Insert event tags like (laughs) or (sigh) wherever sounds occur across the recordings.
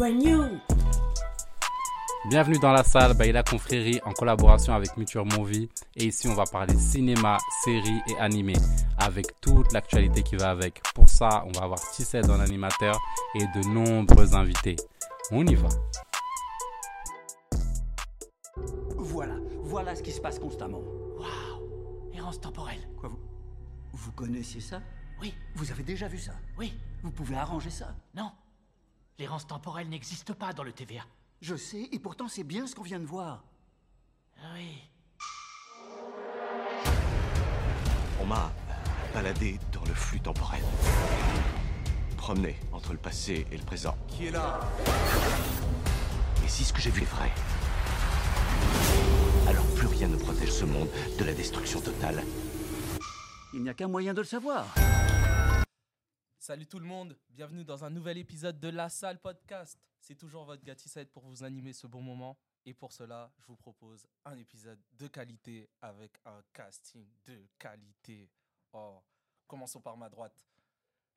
brand new. Bienvenue dans la salle Baila Confrérie en collaboration avec Muture Movie. Et ici, on va parler cinéma, séries et animés avec toute l'actualité qui va avec. Pour ça, on va avoir Tissette en animateur et de nombreux invités. On y va. Voilà, voilà ce qui se passe constamment. Waouh Errance temporelle. Quoi, vous Vous connaissiez ça? Oui, Vous avez déjà vu ça? Oui, Vous pouvez arranger ça? Non. L'errance temporelle n'existe pas dans le TVA. Je sais, et pourtant c'est bien ce qu'on vient de voir. Oui. On m'a baladé dans le flux temporel. Promené entre le passé et le présent. Qui est là? Et si ce que j'ai vu est vrai Alors plus rien ne protège ce monde de la destruction totale. Il n'y a qu'un moyen de le savoir. Salut tout le monde, bienvenue dans un nouvel épisode de La Salle Podcast. C'est toujours votre gars Tissette pour vous animer ce bon moment. Et pour cela, je vous propose un épisode de qualité avec un casting de qualité. Oh, commençons par ma droite.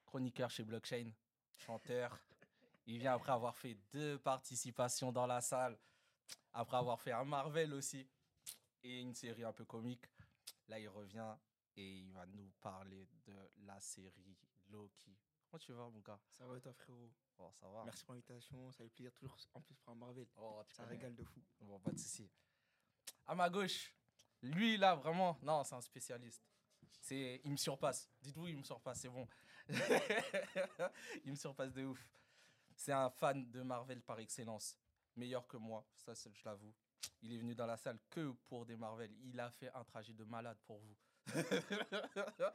Chroniqueur chez Blockchain, chanteur. Il vient après avoir fait deux participations dans la salle, après avoir fait un Marvel aussi et une série un peu comique. Là, il revient et il va nous parler de la série Loki. Comment tu vas, mon gars? Ça va toi frérot? Bon, ça va. Merci pour l'invitation, ça fait plaisir toujours en plus pour un Marvel. Oh, Ça régale de fou. Bon, pas de souci. À ma gauche, lui là, vraiment, non, c'est un spécialiste. C'est, il me surpasse. Dites-vous, il me surpasse, c'est bon. (laughs) il me surpasse de ouf. C'est un fan de Marvel par excellence. Meilleur que moi, ça je l'avoue. Il est venu dans la salle que pour des Marvel. Il a fait un trajet de malade pour vous. (laughs)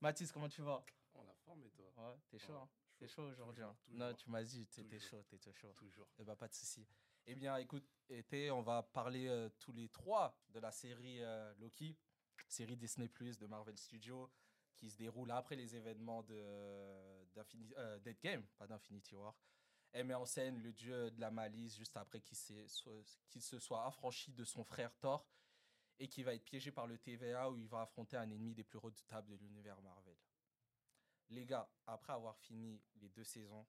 Mathis, comment tu vas? On a forme et toi Ouais, t'es chaud, Ouais, hein? T'es chaud aujourd'hui. hein? Non, tu m'as dit, t'étais chaud, t'étais chaud. Toujours. Eh ben, pas de souci. Eh bien, écoute, été, on va parler euh, tous les trois de la série euh, Loki, série Disney Plus de Marvel Studios, qui se déroule après les événements de euh, d'Endgame, pas d'Infinity War. Elle met en scène le dieu de la malice juste après qu'il se soit affranchi de son frère Thor et qui va être piégé par le TVA où il va affronter un ennemi des plus redoutables de l'univers Marvel. Les gars, après avoir fini les deux saisons,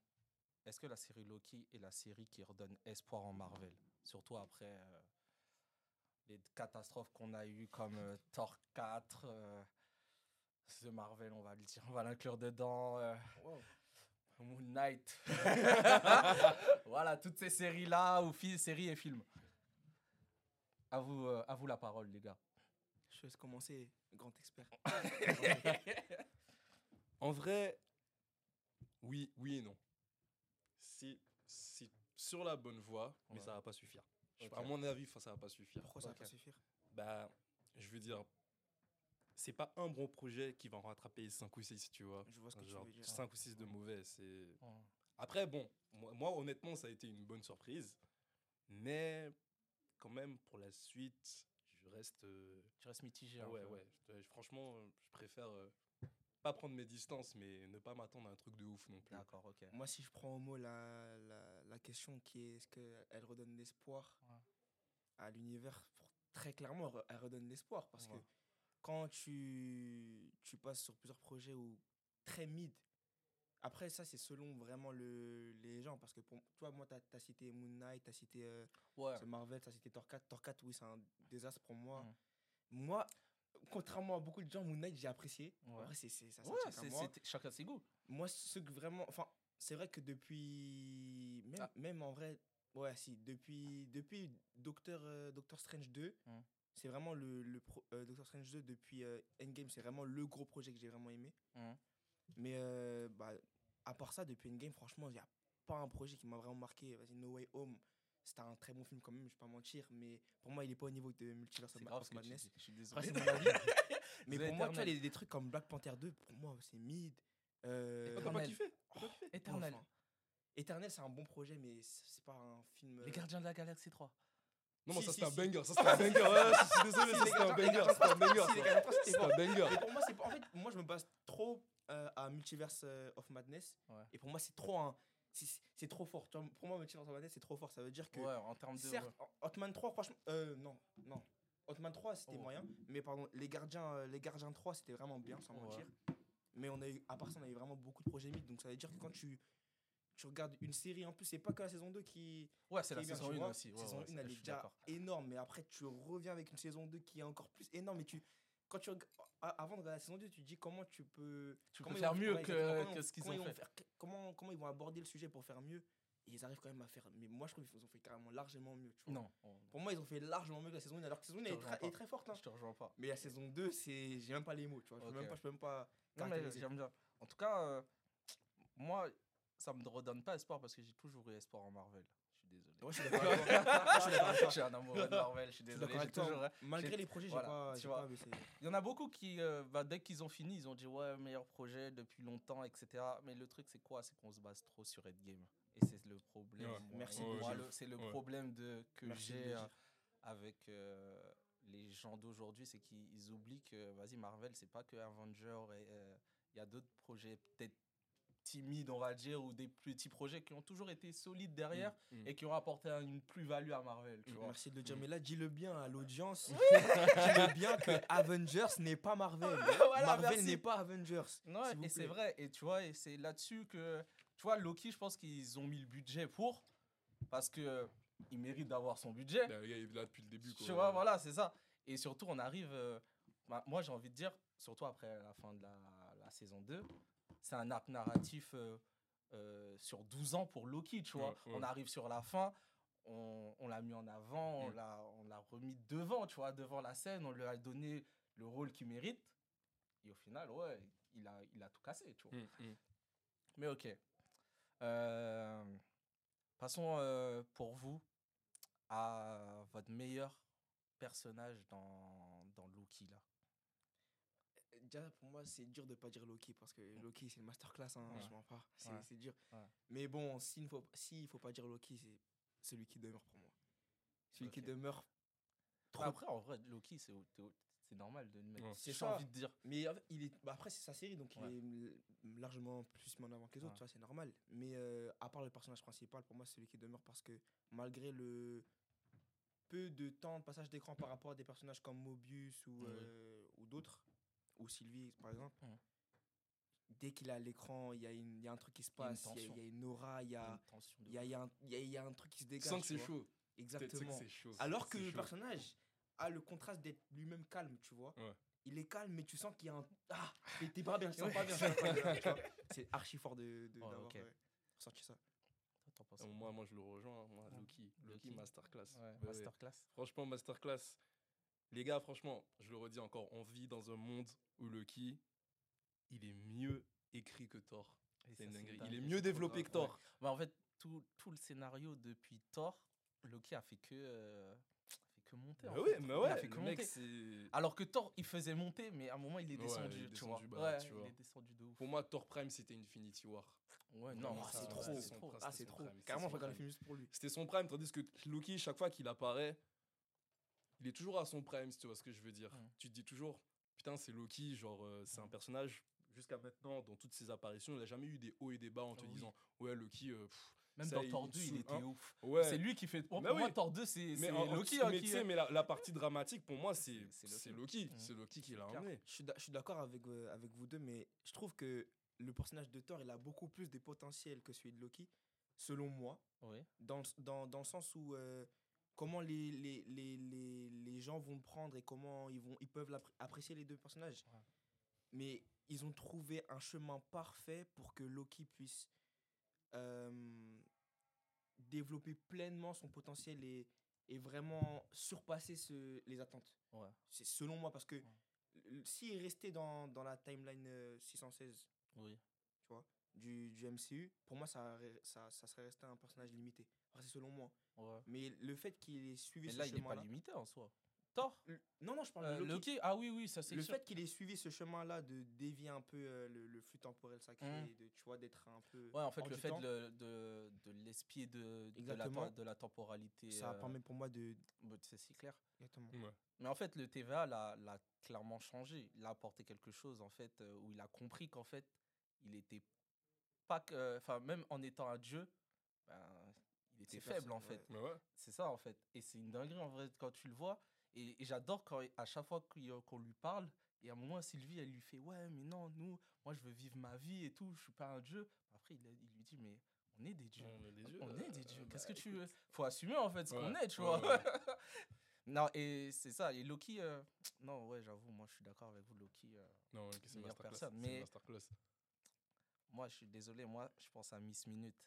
est-ce que la série Loki est la série qui redonne espoir en Marvel? Surtout après euh, les catastrophes qu'on a eues comme euh, Thor 4, euh, The Marvel, on va le dire, on va l'inclure dedans. euh, Moon Knight. (laughs) (laughs) voilà, toutes ces séries-là, ou séries et films. À vous, euh, à vous la parole, les gars. Je laisse commencer, grand expert. (laughs) En vrai, oui, oui et non. Si, si sur la bonne voie, mais ça va pas suffire. Je-. À mon avis, enfin, ça va pas suffire. Pourquoi ça va Ok. pas suffire? Bah, je veux dire, c'est pas un bon projet qui va en rattraper 5 ou 6, tu vois. Je vois ce que tu Genre veux dire. 5 ou 6 de mauvais, c'est... Après, bon, moi, moi, honnêtement, ça a été une bonne surprise. Mais quand même, pour la suite, je reste... euh, Tu restes mitigé. un ouais, peu. ouais. je- je- franchement, euh, je préfère euh, pas prendre mes distances, mais ne pas m'attendre à un truc de ouf non plus. D'accord, ok. Moi, si je prends au mot la, la, la question qui est est-ce qu'elle redonne l'espoir Ouais. à l'univers pour- Très clairement, elle re- elle redonne l'espoir parce Ouais. que quand tu, tu passes sur plusieurs projets ou très mid, après ça, c'est selon vraiment le, les gens parce que pour toi, moi, tu as, cité Moon Knight, tu as cité euh, Ouais. Marvel, tu as cité Thor 4. Thor 4, oui, c'est un désastre pour moi. Mm. Moi, contrairement à beaucoup de gens, Moon Knight, j'ai apprécié. Ouais. Après, c'est ça, Ouais, moi c'est- chacun ses goûts. moi ce que vraiment enfin c'est vrai que depuis même, Ah. même en vrai ouais si depuis depuis Doctor euh, Doctor Strange 2 Hmm. c'est vraiment le, le pro- euh, Doctor Strange 2 depuis euh, Endgame c'est vraiment le gros projet que j'ai vraiment aimé Mhm. Mais euh, bah à part ça depuis Endgame franchement il y a pas un projet qui m'a vraiment marqué vas-y No Way Home c'était un très bon film quand même je vais pas mentir mais pour moi il est pas au niveau de Multiverse C'est of Madness. Je suis désolé. (laughs) mais pour moi, tu vois, des trucs comme Black Panther 2, pour moi, c'est mid. Euh, T'as pas Éternel. kiffé Éternel. Enfin, Éternel, c'est un bon projet, mais c'est pas un film. euh, Les Gardiens de la Galaxie 3. Non, mais Si, ça si, c'était un si. banger, ça c'était un banger. Ouais, je suis désolé, Si, ça c'était un banger, c'était un banger. C'était un banger. Mais pour moi, c'est pas- en fait, moi, je me base trop euh, à Multiverse euh, of Madness. Ouais. Et pour moi, c'est trop un. c'est- trop fort. Tu vois, pour moi, Multiverse of Madness, c'est trop fort. Ça veut dire que. Ouais, en termes de. Certes. Hotman 3, franchement. Euh, non, non. Hotman 3, c'était Oh. moyen. Mais pardon, les gardiens, euh, les gardiens 3, c'était vraiment bien, sans Ouais. mentir. Mais on a eu, à part ça, on a eu vraiment beaucoup de projets mid. Donc ça veut dire que quand tu, tu regardes une série, en plus, c'est pas que la saison 2 qui. Ouais, c'est la saison tu 1 vois. aussi. ouais, saison ouais, 1, c'est- elle est déjà énorme, mais après, tu reviens avec une saison 2 qui est encore plus énorme. Et tu, quand tu avant de regarder la saison 2, tu te dis comment tu peux. Tu comment peux ils faire mieux que- ce qu'ils ont fait. comment, comment ils vont aborder le sujet pour faire mieux. Et ils arrivent quand même à faire. Mais moi, je trouve qu'ils ont fait carrément largement mieux. Tu vois. Non, on- Pour moi, ils ont fait largement mieux que la saison 1, alors que la saison 1 Je est, très- est forte. hein. je te rejoins pas. Mais la saison 2, c'est. J'ai même pas les mots, tu vois. Je peux même pas. Je peux même pas Non, mais j'aime bien. En tout cas, euh, moi, ça me redonne pas espoir parce que j'ai toujours eu espoir en Marvel. Je suis désolé. Ouais, je suis (laughs) d'accord je un amoureux de Marvel, je suis désolé. toujours- Malgré les projets, j'ai voilà, pas, tu j'ai vois. pas baissé. Il y en a beaucoup qui, euh, bah, dès qu'ils ont fini, ils ont dit ouais, meilleur projet depuis longtemps, etc. Mais le truc, c'est quoi? C'est qu'on se base trop sur Endgame. Et c'est le problème. Ouais. Merci C'est le problème de, que j'ai euh, avec euh, les gens d'aujourd'hui, c'est qu'ils oublient que, vas-y, Marvel, c'est pas que Avenger. euh, Il y a d'autres projets peut-être timides, on va dire, ou des petits projets qui ont toujours été solides derrière Mm, mm. et qui ont apporté un- une plus-value à Marvel. Tu Mm, vois. Merci de le dire. Mais là, dis-le bien à l'audience. (laughs) dis-le bien que Avengers n'est pas Marvel. (laughs) Voilà, Marvel n'est pas Avengers. Non, et c'est vrai. Et tu vois, et c'est là-dessus que. Tu vois, Loki, je pense qu'ils ont mis le budget pour. Parce que il mérite d'avoir son budget. Bah, Le gars, il est là depuis le début. Tu vois, voilà, c'est ça. Et surtout, on arrive. euh, bah, moi, j'ai envie de dire, surtout après la fin de la, la saison 2, c'est un arc narratif euh, euh, sur 12 ans pour Loki, tu vois. Ouais, ouais. On arrive sur la fin, on, on l'a mis en avant, on Mm. l'a on l'a remis devant, tu vois, devant la scène, on lui a donné le rôle qu'il mérite. Et au final, ouais, il a, il a tout cassé, tu vois. Mm, mm. Mais ok. Euh, passons euh, pour vous à votre meilleur personnage dans, dans Loki là. Déjà, pour moi, c'est dur de pas dire Loki parce que Loki, c'est une masterclass. Hein, Ouais. Je m'en pas. C'est Ouais. dur. Ouais. Mais bon, s'il ne faut, s'il faut pas dire Loki, c'est celui qui demeure pour moi. Celui qui demeure. Trop. Après, en vrai, Loki, c'est c'est normal de le mettre. C'est ça. envie de dire. Mais il est, bah après, c'est sa série, donc Ouais. il est largement plus mis en avant que les autres, Ouais. tu vois, c'est normal. Mais euh, à part le personnage principal, pour moi, c'est celui qui demeure parce que malgré le peu de temps de passage d'écran par rapport à des personnages comme Mobius ou, Ouais. euh, ou d'autres, ou Sylvie par exemple, Ouais. dès qu'il est à l'écran, il y, a une- il y a un truc qui se passe, il y, a- y une aura, il y a, y, a, il y a un- y a- il y a un truc qui se dégage. sens que c'est chaud. Que Exactement. chaud. Alors que le chaud. personnage a le contraste d'être lui-même calme, tu vois. Ouais. Il est calme, mais tu sens qu'il y a un. Ah T'es t'es pas bien, je sens pas bien. (laughs) C'est archi fort de, de- Ouais, d'avoir ok. ouais, ressorti ça. Moi, moi, je le rejoins. hein, Moi. Loki. Loki, Loki. masterclass. Ouais, Ouais, ouais. masterclass. Franchement, masterclass. Les gars, franchement, je le redis encore, on vit dans un monde où Loki, il est mieux écrit que Thor. C'est une dinguerie. Il est mieux développé que Thor. ouais. Bah, en fait, tout, tout le scénario depuis Thor, Loki a fait que, euh, fait que monter. en Bah ouais, fait. mais Il a ouais, fait que mec, monter. Alors que Thor, il faisait monter, mais à un moment, il est Ouais, descendu. il est tu descendu, vois. bah, ouais, tu il vois. est descendu de ouf. Pour moi, Thor Prime, c'était Infinity War. Ouais, non, Ah, c'est trop. c'était c'est trop. Ah, c'est trop. Carrément, son je regarde le prime. film juste pour lui. C'était son prime, tandis que Loki, chaque fois qu'il apparaît, il est toujours à son prime, si tu vois ce que je veux dire. Mm. Tu te dis toujours, putain, c'est Loki, genre, euh, c'est un personnage, jusqu'à maintenant, dans toutes ses apparitions, il n'a jamais eu des hauts et des bas en te Ah oui. disant, ouais, Loki, euh, pff, Même ça, dans il- Thor il 2, il saoule, était hein. ouf. ouais. C'est lui qui fait. Pour Mais pour moi, oui. Thor 2, c'est mais Loki. mais hein, tu qui- sais, mais la, la partie dramatique, pour moi, c'est C'est c'est Loki. Loki. Mm. C'est Loki qui l'a emmené. Je suis d'accord avec, euh, avec vous deux, mais je trouve que le personnage de Thor, il a beaucoup plus de potentiel que celui de Loki, selon moi. Oui. dans, dans, dans le sens où euh, comment les, les, les, les, les gens vont le prendre et comment ils, vont, ils peuvent apprécier les deux personnages. Ouais. Mais ils ont trouvé un chemin parfait pour que Loki puisse euh, développer pleinement son potentiel et, et vraiment surpasser ce, les attentes. Ouais. C'est selon moi parce que s'il restait dans, dans la timeline euh, 616 Oui. du, du MCU, pour moi, ça, ça, ça serait resté un personnage limité. C'est selon moi. Ouais. Mais le fait qu'il ait suivi Mais ce là, il n'est pas limité en soi. Thor L- Non, non, je parle Euh, de Loki. Loki Ah oui, oui, ça c'est Le sûr. fait qu'il ait suivi ce chemin-là de dévier un peu euh, le, le flux temporel sacré, Mhm. de, tu vois, d'être un peu. Ouais, en fait, le fait de, le- de, de l'espier de, de, la, de la temporalité. ça euh, permet pour moi de. bah, c'est si clair. Exactement. Ouais. Mais en fait, le TVA l'a l'a clairement changé. Il a apporté quelque chose, en fait, euh, où il a compris qu'en fait, il était pas que. Enfin, même en étant un dieu, ben, était C'est faible, en fait. Ouais. C'est ça, en fait. Et c'est une dinguerie, en vrai, quand tu le vois. Et, et j'adore quand, à chaque fois qu'on lui parle, et à un moment, Sylvie, elle lui fait Ouais, mais non, nous, moi, je veux vivre ma vie et tout, je suis pas un dieu. Après, il, lui dit Mais On est des dieux. On est des dieux. Euh, dieux. Qu'est-ce que bah, tu veux? Faut assumer en fait ce qu'on est, tu ouais, vois. (laughs) non, et c'est ça. Et Loki, euh, non, ouais, j'avoue, moi je suis d'accord avec vous, Loki. euh, Non, ok, c'est masterclass. personne, c'est mais- masterclass. moi, je suis désolé, moi, je pense à Miss Minute.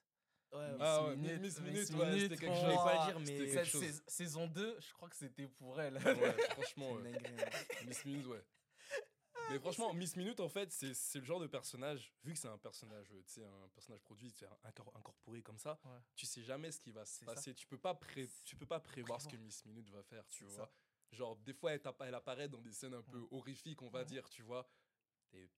Ouais, Miss Ah ouais, Minute, Miss Miss Minute, ouais, Minute, c'était quelque pour chose. Je vais pas dire, mais quelque chose. saison 2, je crois que c'était pour elle. Ouais, (laughs) franchement, ouais. hein. Miss Minute, ouais. Mais franchement, Miss Minute, en fait, c'est c'est le genre de personnage, vu que c'est un personnage, euh, tu sais, un personnage produit, incorporé comme ça, Ouais. tu sais jamais ce qui va se ça. passer. Tu peux pas, pré- tu peux pas prévoir ce que. Miss Minute va faire, tu vois. ça. Genre, des fois, elle, apparaît dans des scènes un peu horrifiques, on va Ouais. dire, tu vois. Et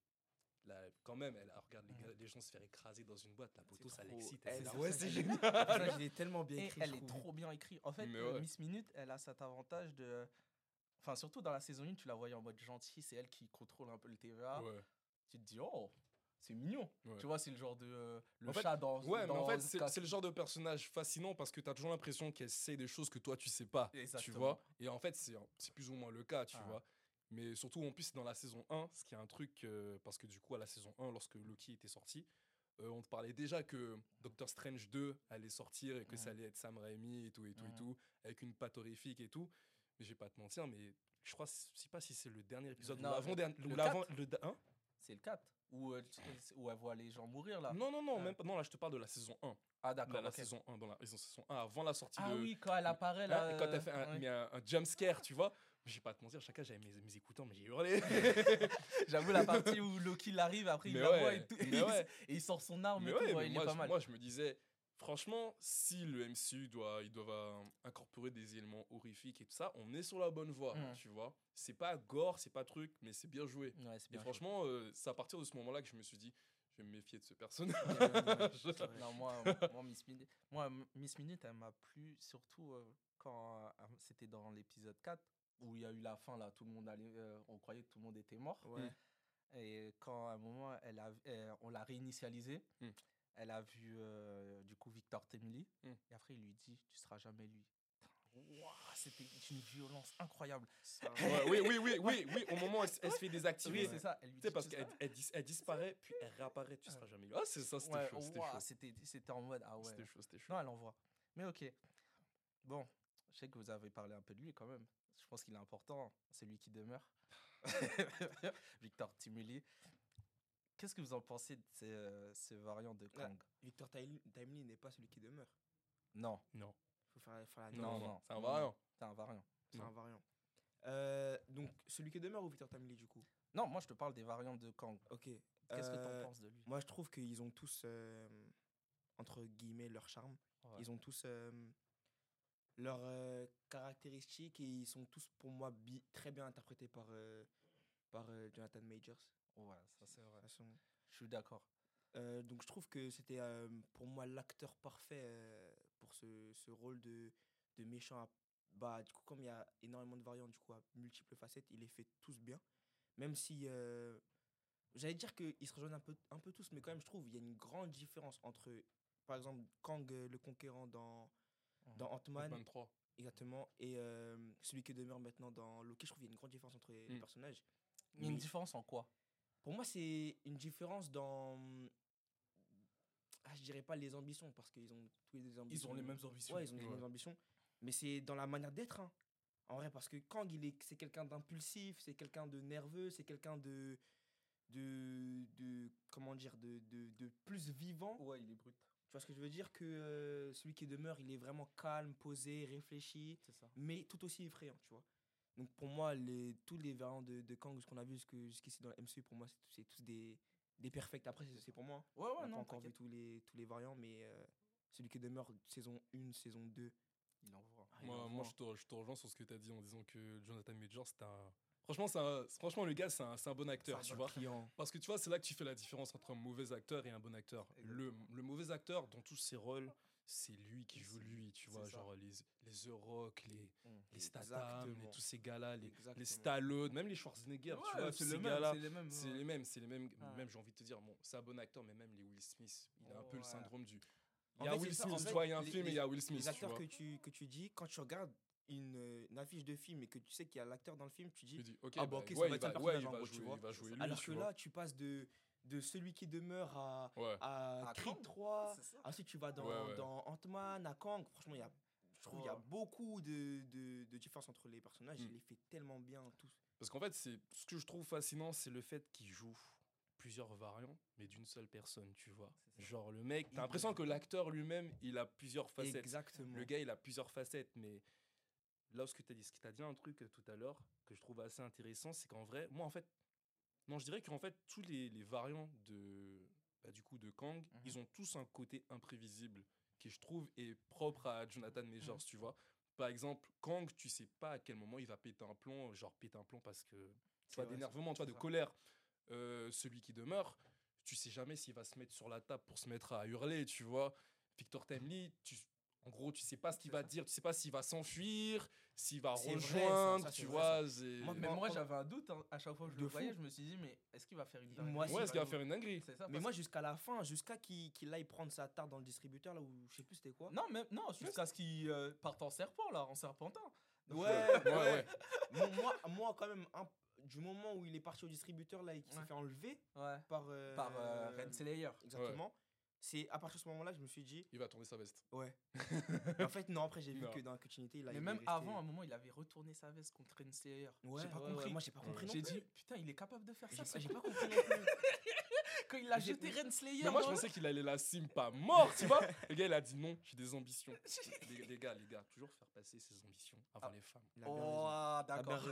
là, quand même, elle elle regarde les, gars- les gens se faire écraser dans une boîte, la poteau, ça l'excite. elle, Elle ouais, c'est elle- génial. Le personnage, il est tellement bien Et écrit. elle est trouve. trop bien écrite. En fait, euh, ouais. Miss Minute, elle a cet avantage de. Enfin, surtout dans la saison 1, tu la voyais en mode gentil, c'est elle qui contrôle un peu le TVA. Ouais. Tu te dis, oh, c'est mignon. Ouais. Tu vois, c'est le genre de. euh, le En fait, chat dans. Ouais, mais en fait, c'est le genre de personnage fascinant parce que tu as toujours l'impression qu'elle sait des choses que toi, tu sais pas. Tu vois Et en fait, c'est c'est plus ou moins le cas, tu Ah. vois. Mais surtout, en plus, dans la saison 1, ce qui est un truc. euh, parce que du coup, à la saison 1, lorsque Loki était sorti, euh, on te parlait déjà que Doctor Strange 2 allait sortir et que ça allait être Sam Raimi et tout, et tout, et tout, avec une patte horrifique et tout. Mais je vais pas te mentir, mais je crois, je sais pas si c'est le dernier épisode Non, ou l'avant-dernier. le le hein? C'est le 4. Où, euh, où elle voit les gens mourir là. non, non, non, Ah. même pas. Non, là, je te parle de la saison 1. Ah, d'accord. la saison 1, dans la saison saison 1, avant la sortie Ah de. oui, quand elle apparaît Hein, là. et quand euh, t'as fait un, ouais. mais un, un jump scare, tu vois? Je vais pas te mentir, chacun j'avais mes, mes écouteurs, mais j'ai hurlé. (laughs) J'avoue, la partie (laughs) où Loki l'arrive, après il Mais la voit ouais, et, tout, mais (laughs) et il- ouais. et il sort son arme mais et tout. ouais, ouais, mais il moi, est pas mal. moi je me disais, franchement, si le MCU doit, il doit euh, incorporer des éléments horrifiques et tout ça, on est sur la bonne voie, Mm. tu vois. C'est pas gore, c'est pas truc, mais c'est bien joué. Ouais, Et franchement, euh, c'est à partir de ce moment-là que je me suis dit, je vais me méfier de ce personnage. non, moi, moi, Miss Minute, moi, M- Miss Minute, elle m'a plu surtout euh, quand euh, c'était dans l'épisode 4 où il y a eu la fin là, tout le monde allait, euh, on croyait que tout le monde était mort. Ouais. Et quand à un moment, elle a, elle- on l'a réinitialisé, Mm. elle a vu euh, du coup Victor Temely. Mm. Et après, il lui dit Tu seras jamais lui. Ouah, C'était une violence incroyable. Ça- (laughs) Ouais, oui, oui, oui, oui, oui, au moment où elle, se fait désactiver. Oui, c'est ça. Elle lui Tu sais, dit, parce qu'elle seras- elle, dis- elle disparaît, puis elle réapparaît, tu seras jamais. Ah, c'est ça, c'était Ouais, chaud, c'était ouah, chaud. C'était c'était en mode Ah ouais. C'était chaud, c'était chaud. Non, elle envoie. Mais ok. Bon, je sais que vous avez parlé un peu de lui quand même. Je pense qu'il est important. C'est lui qui demeure. (laughs) Victor Timely. Qu'est-ce que vous en pensez de ces, euh, ces variants de Ah, Kang? Victor Timely n'est pas celui qui demeure. Non, Non, Faut faire, faire la non, Non, c'est un variant. c'est un variant. C'est un variant. Euh, donc, celui qui demeure ou Victor Timely, du coup? Non, moi je te parle des variants de Kang. Ok. Qu'est-ce que tu Euh, en penses de lui? Moi, je trouve qu'ils ont tous, euh, entre guillemets, leur charme. Ouais. Ils ont tous euh, leurs euh, caractéristiques et ils sont tous, pour moi, bi- très bien interprétés par, euh, par euh, Jonathan Majors. Ouais, ça c'est vrai. Façon. Je suis d'accord. Donc, je trouve que c'était pour moi l'acteur parfait pour ce, ce rôle de, de méchant. à- Bah, du coup, comme il y a énormément de variantes, du coup, à multiples facettes, il les fait tous bien. Même si. J'allais dire qu'ils se rejoignent un peu, un peu tous, mais quand même, je trouve il y a une grande différence entre, par exemple, Kang le Conquérant dans, dans Ant-Man, 23. exactement, et euh, celui qui demeure maintenant dans Loki. Je trouve qu'il y a une grande différence entre les les Mm. personnages. Il y a une Mais- différence en quoi? Pour moi, c'est une différence dans. Ah, je dirais pas les ambitions, parce qu'ils ont tous les des ambitions. Ils ont les mêmes ambitions. Ouais, ils ont les Ouais. mêmes ambitions. Mais c'est dans la manière d'être. hein. En vrai, parce que Kang, il est, c'est quelqu'un d'impulsif, c'est quelqu'un de nerveux, c'est quelqu'un de, de, de. Comment dire De, de, de plus vivant. Ouais, il est brut. Tu vois ce que je veux dire? Que euh, celui qui demeure, il est vraiment calme, posé, réfléchi mais tout aussi effrayant, tu vois. Donc pour moi, les, tous les variants de, de Kang, ce qu'on a vu jusque- jusqu'ici dans la MCU, pour moi, c'est tous- des, des perfects. Après, c'est pour moi. Ouais, On ouais, n'a non, pas encore vu tous les, tous les variants, mais euh, celui qui demeure saison 1, saison 2. Il envoie. Ah, il Moi, je, te, je te rejoins sur ce que tu as dit en disant que Jonathan Majors, c'est un. Franchement, un- franchement, le gars, c'est un, un bon acteur, tu vois. Client. Parce que tu vois, c'est là que tu fais la différence entre un mauvais acteur et un bon acteur. Le, le mauvais acteur, dans tous ses rôles, c'est lui qui joue lui, tu vois. Genre les, les The Rock, les, Mm. les Statham, les- tous ces gars-là, les, les. Stallone, même les Schwarzenegger, tu vois, c'est tous ces gars-là. c'est les mêmes. C'est les mêmes, c'est les mêmes. Même, j'ai envie de te dire, bon, c'est un bon acteur, mais même les Will Smith, il a un peu le syndrome du. Il y a Will Smith, tu vois, il y a un film et il y a Will Smith. Les acteurs que tu dis, quand tu regardes une, euh, une affiche de film et que tu sais qu'il y a l'acteur dans le film, tu dis. dis, ok, Ah, bah, bah, ok, ça ouais, va il être un va, ouais, personnage il en va gros, tu jouer, vois. va jouer lui, Alors tu que vois. là, tu passes de, de celui qui demeure à, Ouais. à À Creed Kang, 3. c'est ça. Ensuite, tu vas dans, Ouais, ouais. dans Ant-Man, à Kang. Franchement, il y a, je trouve qu'il y a Ouais. beaucoup de, de, de différences entre les personnages. Mm. Il les fait tellement bien, tous. Parce qu'en fait, c'est ce que je trouve fascinant, c'est le fait qu'il joue plusieurs variants, mais d'une seule personne, tu vois. Ça. Genre le mec, t'as l'impression que l'acteur lui-même, il a plusieurs facettes. Exactement. Le gars, il a plusieurs facettes, mais là, ce que tu as dit, ce t'a dit un truc euh, tout à l'heure que je trouve assez intéressant, c'est qu'en vrai, moi, en fait, non, je dirais qu'en fait, tous les, les variants de, bah, du coup, de Kang, Mhm. ils ont tous un côté imprévisible qui, je trouve, est propre à Jonathan Majors, Mhm. tu vois. Par exemple, Kang, tu sais pas à quel moment il va péter un plomb, genre péter un plomb parce que, tu C'est vois, vrai, d'énervement, tu vois, c'est de ça. colère. Euh, celui qui demeure, tu sais jamais s'il va se mettre sur la table pour se mettre à hurler, tu vois. Victor Timely, tu, en gros, tu sais pas ce qu'il va ça. dire, tu sais pas s'il va s'enfuir, s'il va C'est vrai, ça, rejoindre, ça, tu vrai, vois. Moi, Mais Moi, j'avais un doute hein, à chaque fois que je De le fou. voyais. Je me suis dit, mais est-ce qu'il va faire une dinguerie? Moi, Ouais, est-ce qu'il va faire une dinguerie? Mais moi, jusqu'à la fin, jusqu'à qu'il qu'il aille prendre sa tarte dans le distributeur, là où je sais plus c'était quoi. Non, même, non, jusqu'à ce qu'il euh, parte en serpent, là, en serpentin. Donc, Ouais, euh, Ouais, ouais. Bon, moi, moi, quand même, un- du moment où il est parti au distributeur, là, et qu'il s'est Ouais. fait enlever ouais. par. euh, Par euh, Renslayer. Exactement. C'est à partir de ce moment-là, je me suis dit, Il va tourner sa veste. ouais. (laughs) Mais en fait, non, après, j'ai vu Non. que dans la continuité, Mais il est même resté- avant, à un moment, il avait retourné sa veste contre Renslayer. Ouais, j'ai pas ouais, compris. ouais, moi, j'ai pas compris non J'ai dit, putain, il est capable de faire ça. j'ai pas compris non plus. (laughs) Quand il a jeté Renslayer. Mais moi, je pensais qu'il allait la sim pas mort, tu vois. Le gars, il a dit non, j'ai des ambitions. (laughs) les, les gars, les gars, toujours faire passer ses ambitions avant Ah. les femmes. A Oh, ah, a d'accord.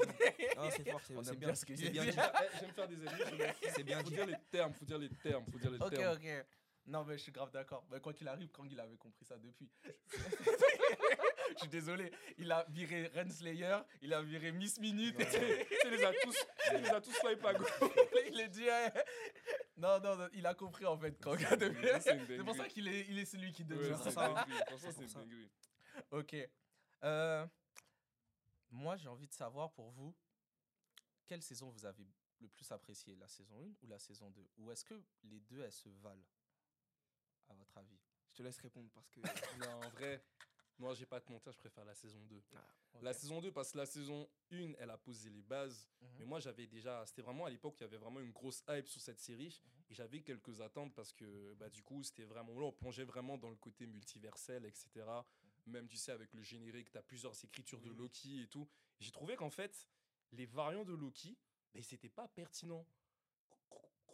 Non, c'est fort, c'est On c'est aime bien. bien ce que c'est j'ai bien J'aime faire des ennemis, fous. C'est bien Faut dire les termes, faut dire les termes, faut dire les Ok, termes. ok. Non, mais je suis grave d'accord. Mais quoi qu'il arrive, Kang, il avait compris ça depuis. (laughs) je suis désolé. Il a viré Renslayer, il a viré Miss Minute. Il (laughs) les a tous, il les a tous swipe à gauche. (laughs) il est dit. ouais. Non, non, non, il a compris en fait, Kang. C'est pour ça qu'il est, il est celui qui Ouais, demeure. c'est ça, C'est ça. Ok. Euh, moi, j'ai envie de savoir pour vous, quelle saison vous avez le plus apprécié, la saison 1 ou la saison 2 Ou est-ce que les deux, elles se valent, à votre avis? Je te laisse répondre parce que. (laughs) Non, en vrai, moi, j'ai pas te mentir, je préfère la saison 2. Ok. La saison 2, parce que la saison 1, elle a posé les bases. Mhm. Mais moi, j'avais déjà. C'était vraiment à l'époque, il y avait vraiment une grosse hype sur cette série. Mhm. Et j'avais quelques attentes parce que, bah, du coup, c'était vraiment. Là, on plongeait vraiment dans le côté multiversel, etc. Même, tu sais, avec le générique, tu as plusieurs écritures de Mhm. Loki et tout. J'ai trouvé qu'en fait, les variants de Loki, mais c'était pas pertinent.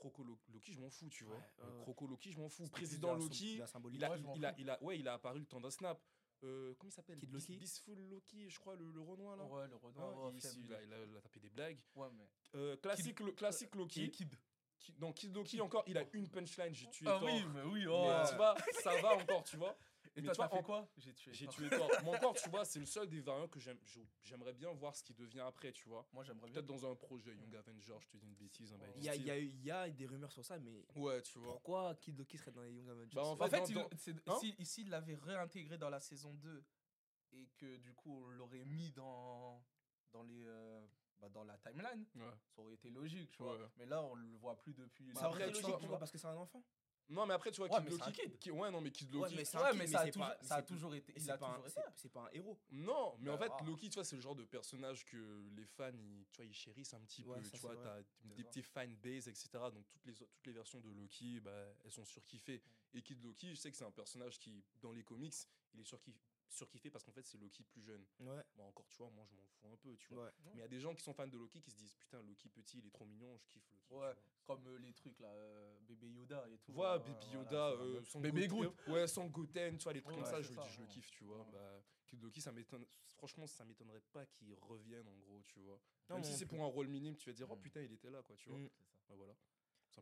Cro- Croco Lo- Loki, je m'en fous, tu vois. Ouais, Euh. Croco Loki, je m'en fous. Président Loki, la il a, il, a, il a, ouais, il a apparu le temps d'un snap. Euh, comment il s'appelle? Kid Loki? Beastful Loki, je crois, le, le Renoir là. Ouais, le Renoir. Ah, ouais, il, il a, il a- il a tapé des blagues. Ouais, mais. Euh, classique, Lo- classique Qui Loki. Kid Qui- non, Kid Loki encore, il a une punchline, j'ai tué Ah oui, mais oui, Mais, oh. tu vois, ça va encore, tu vois. Et toi, en- quoi J'ai tué. J'ai tué Thor. Mais encore, tu vois, c'est le seul des variants que j'aime- j'aimerais bien voir ce qui devient après, tu vois. Moi, j'aimerais bien. Peut-être dans un projet Young Avenger, je te dis une bêtise. bah, Il y a, des rumeurs sur ça, mais Ouais, tu vois. pourquoi Kid Loki serait dans les Young Avengers? Bah, en fait, fait, dans- il- dans- c'est- Hein l'avait réintégré dans la saison 2 et que du coup, on l'aurait mis dans, dans, les, euh, bah, dans la timeline, Ouais. ça aurait été logique, tu vois. Ouais. Mais là, on le voit plus depuis. Ça la- aurait été après, logique, tu vois, parce que c'est un enfant. Non, mais après, tu vois, Ouais, Kid Loki. kid. qui- Ouais, non, mais Kid Ouais, Loki. mais Ouais, mais mais ça a toujours, pas- ça a c'est- toujours été. Il c'est a pas un- toujours été. c'est- C'est pas un héros. Non, mais en Bah, fait, ah. Loki, tu vois, c'est le genre de personnage que les fans, ils, tu vois, ils chérissent un petit Ouais, peu. ça, Tu vois, t'as des petits fan base, etc. Donc, toutes les, toutes les versions de Loki, bah, elles sont surkiffées. Et Kid Loki, je sais que c'est un personnage qui, dans les comics, il est surkiff- surkiffé parce qu'en fait, c'est Loki plus jeune. Ouais, Moi, encore, tu vois, moi, je m'en fous un peu, tu vois. ouais. Mais il y a des gens qui sont fans de Loki qui se disent, putain, Loki petit, il est trop mignon, je kiffe Loki. Ouais, comme euh, les trucs là, euh, bébé Yoda et tout. Voilà, euh, Baby voilà, Yoda, c'est euh, Bébé Groot. Ouais, Son Goten, tu vois, les trucs Ouais, comme ça, c'est je, le ça, dis, je le ouais. kiffe, tu vois. Ouais. Bah, Loki, ça m'étonne. Franchement, ça m'étonnerait pas qu'il revienne, en gros, tu vois. Non, Même si non c'est plus. pour un rôle minime, tu vas dire, oh Mm. putain, il était là, quoi, tu vois. Mm. C'est. Bah, voilà.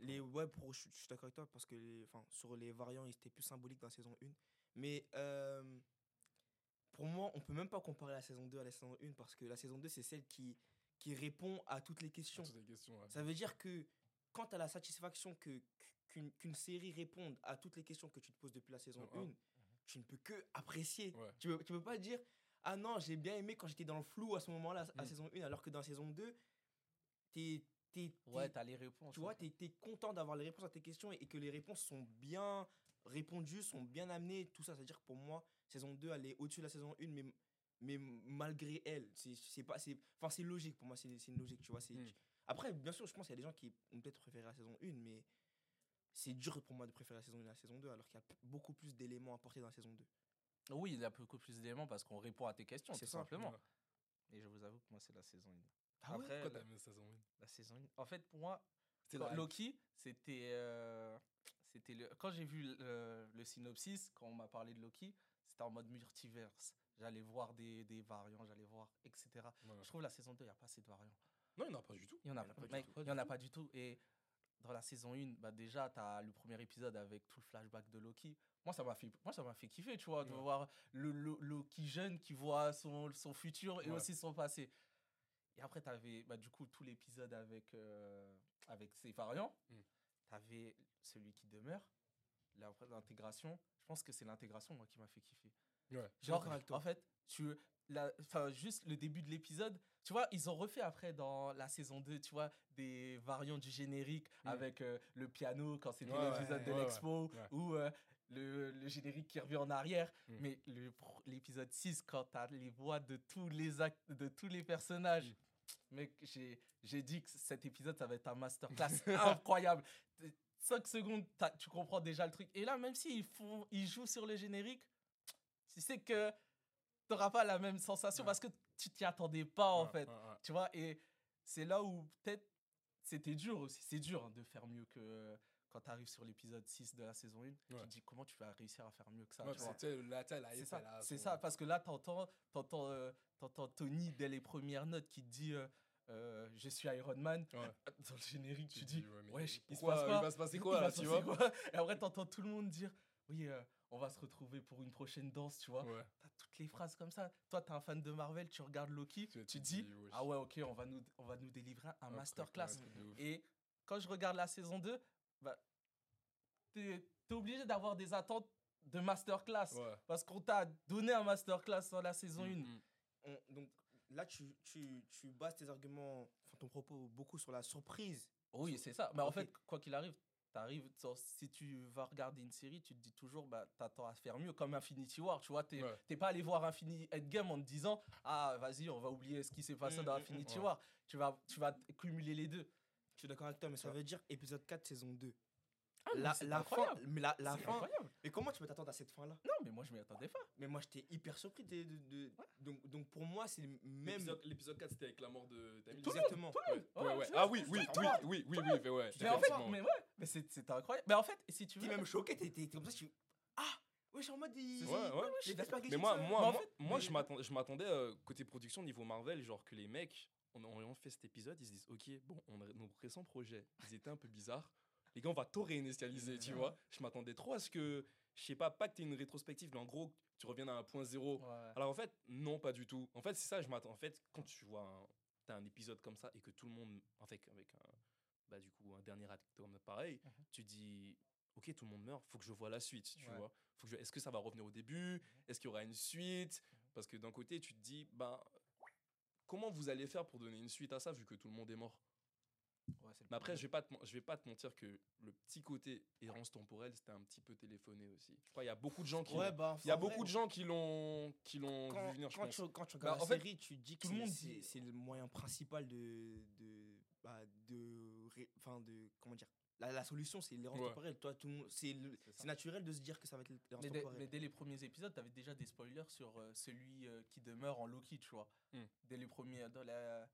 Les, ouais, pour, je, je suis d'accord avec toi parce que les, enfin, sur les variants, ils étaient plus symboliques dans la saison 1. Mais euh, pour moi, on peut même pas comparer la saison 2 à la saison 1 parce que la saison 2, c'est celle qui, qui répond à toutes les questions. Toutes les questions, ouais. Ça veut dire que quand tu as la satisfaction que, qu'une, qu'une série réponde à toutes les questions que tu te poses depuis la saison Saison 1, un. tu ne peux que apprécier. Ouais. Tu peux, tu peux pas dire Ah non, j'ai bien aimé quand j'étais dans le flou à ce moment-là, à Mm. saison 1, alors que dans la saison 2, t'es, t'es, Ouais, t'es- t'as les réponses. tu vois, hein. tu es, content d'avoir les réponses à tes questions et, et que les réponses sont bien répondues, sont bien amenées, tout ça. C'est-à-dire que pour moi, saison 2, elle est au-dessus de la saison 1, mais, mais malgré elle, c'est, c'est, pas, c'est, enfin, c'est logique pour moi, c'est, c'est une logique, tu vois. C'est, Mm. Après, bien sûr, je pense qu'il y a des gens qui ont peut-être préféré la saison 1, mais c'est dur pour moi de préférer la saison 1 à la saison 2, alors qu'il y a beaucoup plus d'éléments apportés dans la saison 2. Oui, il y a beaucoup plus d'éléments parce qu'on répond à tes questions, C'est tout ça. simplement. Ouais. Et je vous avoue que moi, c'est la saison 1. Ah ouais? Après, Pourquoi la, la saison 1 la saison 1. En fait, pour moi. Loki, c'était. euh, c'était le... Quand j'ai vu le, le synopsis, quand on m'a parlé de Loki, c'était en mode multiverse. J'allais voir des, des variants, j'allais voir, etc. Je trouve la saison 2, il n'y a pas assez de variants. Non, il n'y en a pas du tout. Il n'y en a, en pas du tout. il y en a pas du tout. Et dans la saison 1, bah déjà, tu as le premier épisode avec tout le flashback de Loki. Moi, ça m'a fait, moi, ça m'a fait kiffer, tu vois, de Ouais. voir le, le- Loki jeune qui voit son, son futur et Ouais. aussi son passé. Et après, tu avais bah, du coup tout l'épisode avec, euh, avec ses variants. Mm. Tu avais celui qui demeure, l'intégration. Je pense que c'est l'intégration, moi, qui m'a fait kiffer. Ouais. Genre, en fait, tu, la, juste le début de l'épisode, tu vois, ils ont refait après dans la saison 2, tu vois, des variants du générique Mm. avec euh, le piano quand c'était Ouais, l'épisode ouais, de l'expo ou euh, le, le générique qui revient en arrière. Mm. Mais l'épisode 6, quand tu as les voix de tous les actes, de tous les personnages, Mm. mec, j'ai dit que cet épisode, ça va être un masterclass (laughs) incroyable. 5 secondes, tu comprends déjà le truc. Et là, même s'ils font, ils jouent sur le générique, tu sais que t'auras pas la même sensation Ouais. parce que tu t'y attendais pas en Ouais, fait. ouais. Tu vois, et c'est là où peut-être c'était dur aussi. C'est dur hein, de faire mieux que quand tu arrives sur l'épisode 6 de la saison 1. Tu te dis comment tu vas réussir à faire mieux que ça. C'est- ça, parce que là, t'entends, t'entends, euh, Tony dès les premières notes qui te dit euh, euh, Je suis Iron Man. Ouais. (laughs) Dans le générique, tu, dis ouais, Wesh, il se passe il quoi va se passer quoi, là, tu vois quoi Et après, t'entends tout le monde dire Oui, euh, on va se retrouver pour une prochaine danse, tu vois. Ouais. T'as toutes les phrases comme ça. Toi, t'es un fan de Marvel, tu regardes Loki, Tu- tu, dis. Ah ouais, ok, on va nous, on va nous délivrer un, Un masterclass. ouais. Et quand je regarde la saison 2, bah, t'es es obligé d'avoir des attentes de masterclass. Ouais. Parce qu'on t'a donné un masterclass dans la saison 1. Mm, mm. On- donc là, tu, tu, tu bases tes arguments, enfin, ton propos beaucoup sur la surprise. Oui, c'est ça. Mais en Ok. fait, quoi qu'il arrive, t'arrives, si tu vas regarder une série, tu te dis toujours, bah, t'attends à faire mieux, comme Infinity War, tu vois. T'es Ouais. pas allé voir Infinity Endgame en te disant, ah, vas-y, on va oublier ce qui s'est passé Mm, dans mm, mm, Infinity ouais. War. Tu vas, tu vas cumuler les deux. Je suis d'accord avec toi, mais ça Ouais. veut dire épisode 4, saison 2. Ah, mais la, la fin, mais la, la C'est fin. incroyable. Mais comment tu peux t'attendre à cette fin-là? Non, mais moi, je m'y attendais pas. Mais moi, j'étais hyper surpris. De, de- de- donc, donc, pour moi, c'est même. L'épisode- L'épisode 4, c'était avec la mort de Tammy. Exactement. Ouais, Ouais, ouais, ouais. c'est- Ah oui, oui, oui, oui, oui, oui, ouais, ouais. Mais en fait, mais ouais, mais c'est- c'était incroyable. Mais en fait, si tu T'es veux. même choqué, t'es t'es- t'es comme ça, tu. Ah Ouais, je suis en mode. il- Ouais, ouais. Mais moi, moi, Mais en moi, fait, moi, mais- je m'attendais, je m'attendais euh, côté production niveau Marvel, genre que les mecs, en en ayant fait cet épisode, ils se disent, ok, bon, on a- nos récents projets, ils étaient un peu bizarres. Les gars, on va tout réinitialiser, tu vois. Je m'attendais trop à ce que, je sais pas, pas que t'aies une rétrospective, mais en gros, tu reviennes à un point zéro. Ouais. Alors en fait, non, pas du tout. En fait, c'est ça, je m'attends. En fait, quand tu vois un, t'as un épisode comme ça et que tout le monde, en fait, avec un, bah, du coup, un dernier acte comme pareil, Mhm. tu dis, ok, tout le monde meurt, faut que je vois la suite, tu Ouais. vois. Faut que je- Est-ce que ça va revenir au début? Est-ce qu'il y aura une suite? Parce que d'un côté, tu te dis, ben, comment vous allez faire pour donner une suite à ça vu que tout le monde est mort? Ouais, Mais après, je vais pas te, je vais pas te mentir que le petit côté errance temporelle, c'était un petit peu téléphoné aussi. Je crois il y a beaucoup de gens qui, Ouais, bah, il y a beaucoup vrai, de gens qui l'ont, qui l'ont quand, vu venir, je quand pense. tu, quand tu Bah, regardes en la fait, série, tu te dis que tout le c'est- monde le moyen principal de. de, bah, de, ré- enfin, de comment dire la, la solution, c'est l'errance Ouais. temporelle. Toi, tout c'est naturel de se dire que ça va être l'errance temporelle. mais dès les premiers épisodes, t'avais déjà des spoilers sur euh, celui euh, qui demeure en Loki, tu vois. Hmm. Dès, les premiers, dans la-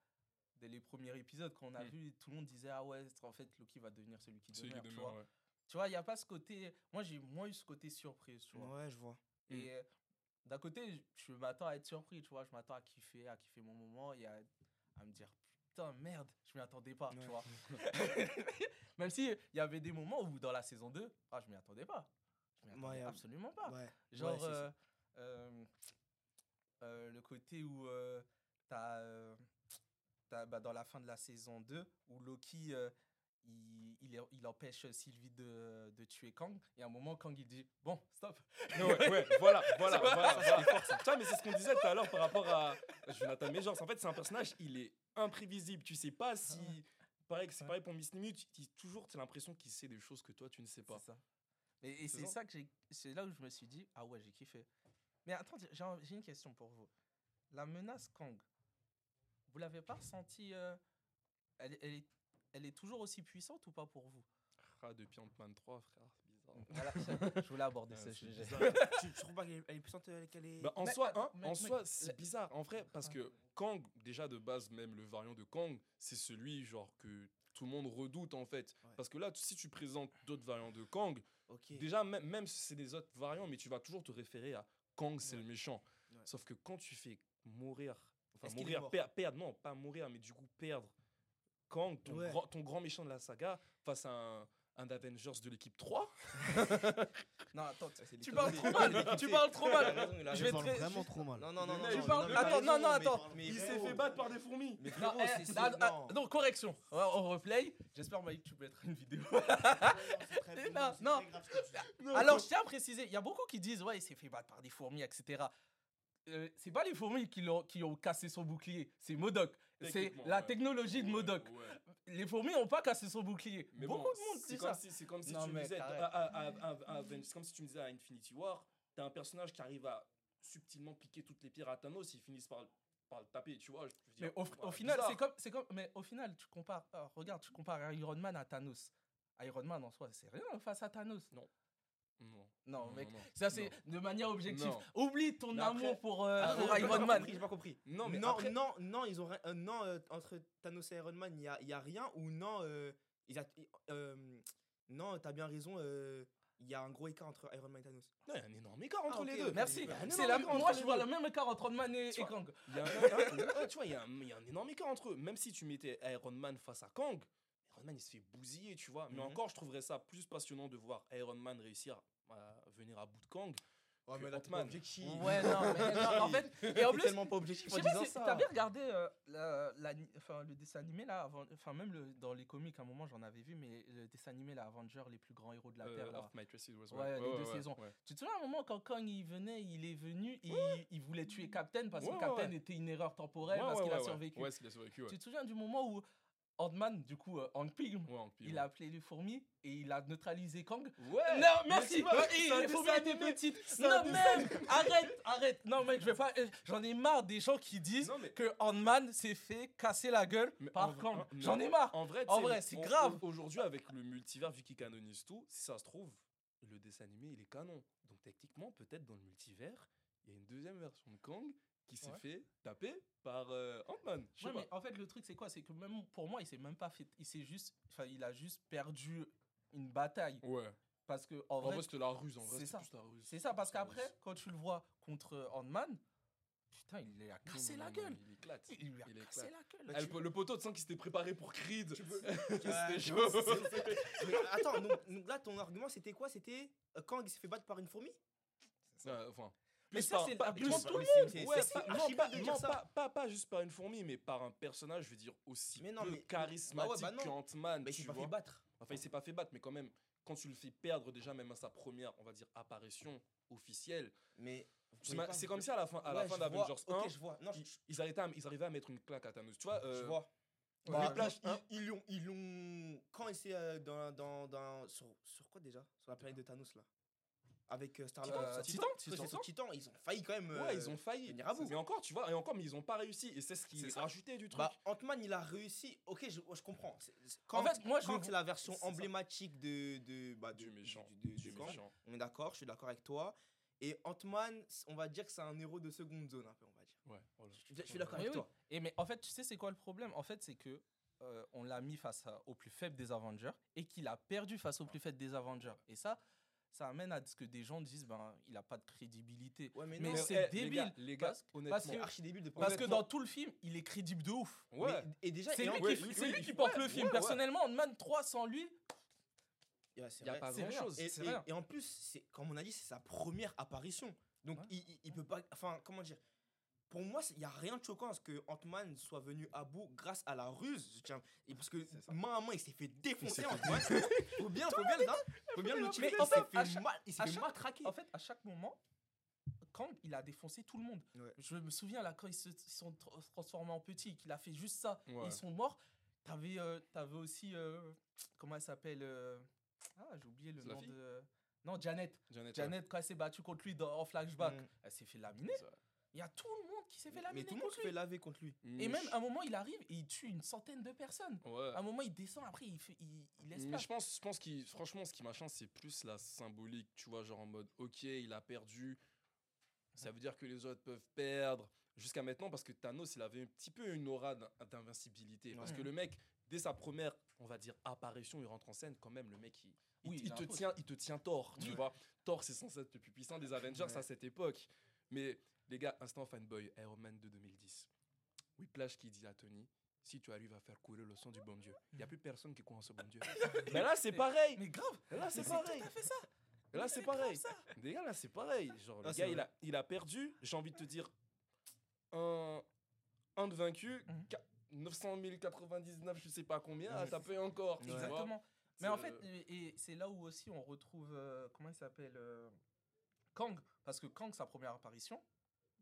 dès les premiers épisodes qu'on a Hmm. vu, tout le monde disait Ah ouais, en fait, Loki va devenir celui qui Celui qui demeure. tu demeure, vois, ouais. tu vois, il n'y a pas ce côté. Moi, j'ai moins eu ce côté surprise, tu vois. Ouais, je vois. Et euh, d'un côté, je m'attends à être surpris, tu vois. Je m'attends à kiffer, à kiffer mon moment et à, à me dire putain, merde, je m'y attendais pas, tu vois. (laughs) (laughs) Même si il y avait des moments où dans la saison 2, ah, je m'y attendais pas. Je m'y attendais Ouais, euh, absolument pas. Ouais. Genre, euh, euh, euh, le côté où euh, t'as, euh, t'as, bah, dans la fin de la saison 2, où Loki, euh, il, il, empêche Sylvie de, de tuer Kang. Et à un moment, Kang, il dit Bon, stop. Ouais, ouais, voilà, (laughs) voilà, voilà. ça, voilà. Mais c'est ce qu'on disait tout à l'heure par rapport à Jonathan Majors. En fait, c'est un personnage, il est imprévisible. Tu sais pas si. Pareil, c'est Ouais. pareil pour Miss Minute. Tu, tu- toujours, tu as l'impression qu'il sait des choses que toi, tu ne sais pas. C'est ça. Et, et C'est ça. que j'ai. C'est là où je me suis dit Ah ouais, j'ai kiffé. Mais un- j'ai une question pour vous. La menace Kang, vous l'avez pas ressentie euh, elle, est- elle, est, elle est toujours aussi puissante ou pas pour vous? Frère, depuis Ant-Man 3, frère, c'est bizarre. (laughs) Voilà, ça, je voulais aborder Ouais, ce sujet. (laughs) tu, tu trouves pas qu'elle elle est puissante qu'elle est. Bah, en Mais soi, hein, mais- en mais- soi, c'est bizarre, en vrai, parce que Kang, déjà de base, même le variant de Kang, c'est celui genre que tout le monde redoute en fait. Ouais. Parce que là, si tu présentes d'autres variants de Kang, déjà, même, même si c'est des autres variants, mais tu vas toujours te référer à Kang, c'est Ouais. le méchant. Ouais. Sauf que quand tu fais mourir, enfin mourir, per- perdre, non, pas mourir, mais du coup perdre Kang, ton, Ouais. grand, ton grand méchant de la saga, face à un, un Avengers de l'équipe 3, (laughs) Non, attends, tu parles trop mal. tu parles trop mal. raison, Je vais très- vraiment trop mal. Non, non, non, non. Tu non, parles- il a attends, raison, non, non, mais- attends. mais il s'est fait battre par des fourmis. Mais Non, frérot, eh, c'est- non. correction. On replay. J'espère, Mike, tu mettras une vidéo. (laughs) Non, non. (laughs) Alors, je tiens à préciser, il y a beaucoup qui disent, ouais, il s'est fait battre par des fourmis, etc. Euh, c'est pas les fourmis qui, l'ont- qui ont cassé son bouclier, c'est Modoc. C'est la ouais. technologie de Ouais, Modoc. ouais. Les fourmis n'ont pas cassé son bouclier. Mais beaucoup bon, de monde c'est dit comme ça. si, c'est comme si comme si tu me disais à Infinity War, t'as un personnage qui arrive à subtilement piquer toutes les pierres à Thanos, ils finissent par, par le taper, tu vois. je veux Mais dire, au, voilà, au final, c'est comme, comme, mais au final, tu compares, ah, regarde, tu compares Iron Man à Thanos. Iron Man en soi, c'est rien face à Thanos. Non. Non, mec, non, ça c'est de manière objective. Oublie ton amour pour, euh, Ah, pour Iron Man. J'ai pas compris. Non, mais non, après- non, non, ils ont euh, non, euh, entre Thanos et Iron Man, il y a, y a rien ou non. euh, euh, non, t'as bien raison. euh, Il y a un gros écart entre Iron Man et Thanos. Non, il y a un énorme écart entre Ah, les deux. Merci. C'est la, moi, je vois le même écart entre Man et, et Kang. Tu vois, il y, a un, il y a un énorme écart entre eux. Même si tu mettais Iron Man face à Kang, Iron Man il se fait bousiller, tu vois. Mais Mhm. encore, je trouverais ça plus passionnant de voir Iron Man réussir à venir à bout de Kang. Ouais, que mais là, t'es pas Ant-Man. objectif. Ouais, non, mais non, en (laughs) fait, et en T'es plus, tellement pas objectif Je en sais pas disant si ça. t'as bien regardé euh, la- l'ani- enfin, le dessin animé là, avant, enfin même le, dans les comics à un moment j'en avais vu, mais le dessin animé là, Avengers, les plus grands héros de la Euh, Terre là. Was Ouais, right. les deux saisons. ouais. Tu te souviens à un moment quand Kang il venait, il est venu et il, il voulait tuer Captain parce Ouais, que ouais, Captain ouais. était une erreur temporelle Ouais, parce ouais, qu'il a ouais, ouais. survécu. Ouais, parce qu'il a survécu, ouais. Tu te souviens du moment où Ant-Man, du coup euh, Hank Pym, Ouais, il a appelé les fourmis et il a neutralisé Kang Ouais non, merci. un les fourmis étaient petites. Non, même. Arrête, arrête. Non, mec, je vais pas. J'en ai marre des gens qui disent Non, mais- que Ant-Man s'est fait casser la gueule Mais par en Kang. J'en en- ai marre. En vrai, En vrai, c'est grave. au- Aujourd'hui, avec le multivers, vu qu'il canonise tout, si ça se trouve, le dessin animé, il est canon. Donc, techniquement, peut-être dans le multivers, il y a une deuxième version de Kang qui s'est Ouais. fait taper par euh, Ant-Man. Ouais, mais en fait, le truc, c'est quoi? C'est que même pour moi, il s'est même pas fait. Il s'est juste. Enfin, il a juste perdu une bataille. Ouais. Parce que, en En vrai, vrai, c'était la ruse. En vrai, c'est ça. plus la ruse. c'est ça. Parce qu'après, quand tu le vois contre Ant-Man, putain, il lui a cassé non, la non, gueule. non, Il éclate. Il lui a Il cassé éclate. la gueule. Tu- le, poteau, tu sens qu'il s'était préparé pour Creed. (laughs) C'était chaud. Mais (laughs) attends, donc, donc là, ton argument, c'était quoi? C'était euh, quand il s'est fait battre par une fourmi? Enfin, Mais ça, par- c'est plus- tout le monde. c'est- Ouais, c'est- pas- c'est non, pas, bête de non, dire ça. pas, pas, pas juste par une fourmi, mais par un personnage, je veux dire, aussi Mais non, peu mais- charismatique bah ouais, bah non. que Ant-Man, Mais il tu s'est pas vois. fait battre. Enfin, il s'est pas fait battre, mais quand même, quand tu le fais perdre déjà, même à sa première, on va dire, apparition officielle, Mais. c'est comme si à la fin, à la Ouais, fin je d'Avengers 1, Ok, je vois. Non, je, ils, ils arrivaient à, ils arrivaient à mettre une claque à Thanos. Tu vois, je euh, vois. Bah, Mais Whiplash ils- 1. ils, ils l'ont, ils l'ont. Quand il s'est euh, dans, dans, dans, sur, sur quoi déjà? Sur la planète de Thanos là. Avec euh, Star-Lord. Euh. Titan, Quand Titan. Titan, ils ont failli quand même. ouais, euh, ils ont failli. venir à bout. Mais encore, tu vois, et encore, mais ils ont pas réussi. Et c'est ce qui C'est est rajouté du truc. Bah, Ant-Man, il a réussi. Ok, je, je comprends. C'est- En fait, moi, je c'est la version emblématique de, de, bah, du méchant. Du méchant. On est d'accord, je suis d'accord avec toi. Et Ant-Man, on va dire que c'est un héros de seconde zone, un peu, on va dire. Ouais, voilà. Je, je suis d'accord avec oui. toi. Et mais en fait, tu sais, c'est quoi le problème? En fait, c'est que euh, on l'a mis face à- au plus faible des Avengers et qu'il a perdu face au plus faible des Avengers. Et ça, ça amène à ce que des gens disent, ben, il a pas de crédibilité. Ouais, mais, c'est eh, les débile, gars, Les gars, parce que- honnêtement. parce C'est que- archi débile de Parce que Honnêtement. dans tout le film, il est crédible de ouf. Ouais. Mais- et déjà, C'est lui, ouais, qui, lui porte ouais, le film. ouais, ouais. Personnellement, Ant-Man 3 sans lui, Il y a pas grand chose. Et, en plus, c'est comme on a dit, c'est sa première apparition. Donc Ouais. il, il, il peut pas. Enfin, comment dire Pour moi, il n'y a rien de choquant à ce que Ant-Man soit venu à bout grâce à la ruse. je tiens- et parce que main à main, il s'est fait défoncer. Ant-Man. (laughs) faut bien, faut bien, le- hein, faut bien le notifier. en Il s'est fait, à fait, chaque- mal- il fait chaque- matraquer. En fait, à chaque moment, Kang, il a défoncé tout le monde. Ouais. Je me souviens là quand ils se sont tra- transformés en petits, qu'il a fait juste ça, et Ouais. ils sont morts. T'avais, euh, t'avais aussi, euh, comment elle s'appelle euh, Ah, j'ai oublié le nom de. Non, Janet. Janet, ouais. Janet, quand elle s'est battue contre lui dans, en flashback, Mm. elle s'est fait laminer. Il y a tout le monde qui s'est fait Mais laminer tout le monde contre se fait lui. laver contre lui. Et même, à un moment, il arrive et il tue une centaine de personnes. Ouais. À un moment, il descend, après, il, fait, il, il laisse Mais place. je pense, je pense qu'il, franchement, ce qui machin, c'est plus la symbolique, tu vois, genre en mode, ok, il a perdu, ça veut dire que les autres peuvent perdre. Jusqu'à maintenant, parce que Thanos, il avait un petit peu une aura d'in- d'invincibilité. Parce que le mec, dès sa première, on va dire, apparition, il rentre en scène, quand même, le mec, il, il- Oui, il il te tient, il te tient Thor, tu Ouais. vois. Thor, c'est censé être le plus puissant des Avengers Ouais. à cette époque. Mais les gars, instant fanboy, Iron Man de 2010. Whiplash qui dit à Tony, si tu arrives à faire couler le sang du bon Dieu, il n'y a plus personne qui croit en ce bon Dieu. (laughs) Mais là, c'est pareil. Mais grave, Là, c'est pareil. tout à fait ça. Là, c'est pareil. Les gars, là, c'est pareil. Genre, le Ah, c'est gars, il a, il a perdu. J'ai envie de te dire, un, un de vaincu, Mhm. qua- 900 099, je sais pas combien, à taper encore. Exactement. Mais en fait, euh, et, et c'est là où aussi on retrouve, euh, comment il s'appelle euh, Kang. Parce que Kang, sa première apparition,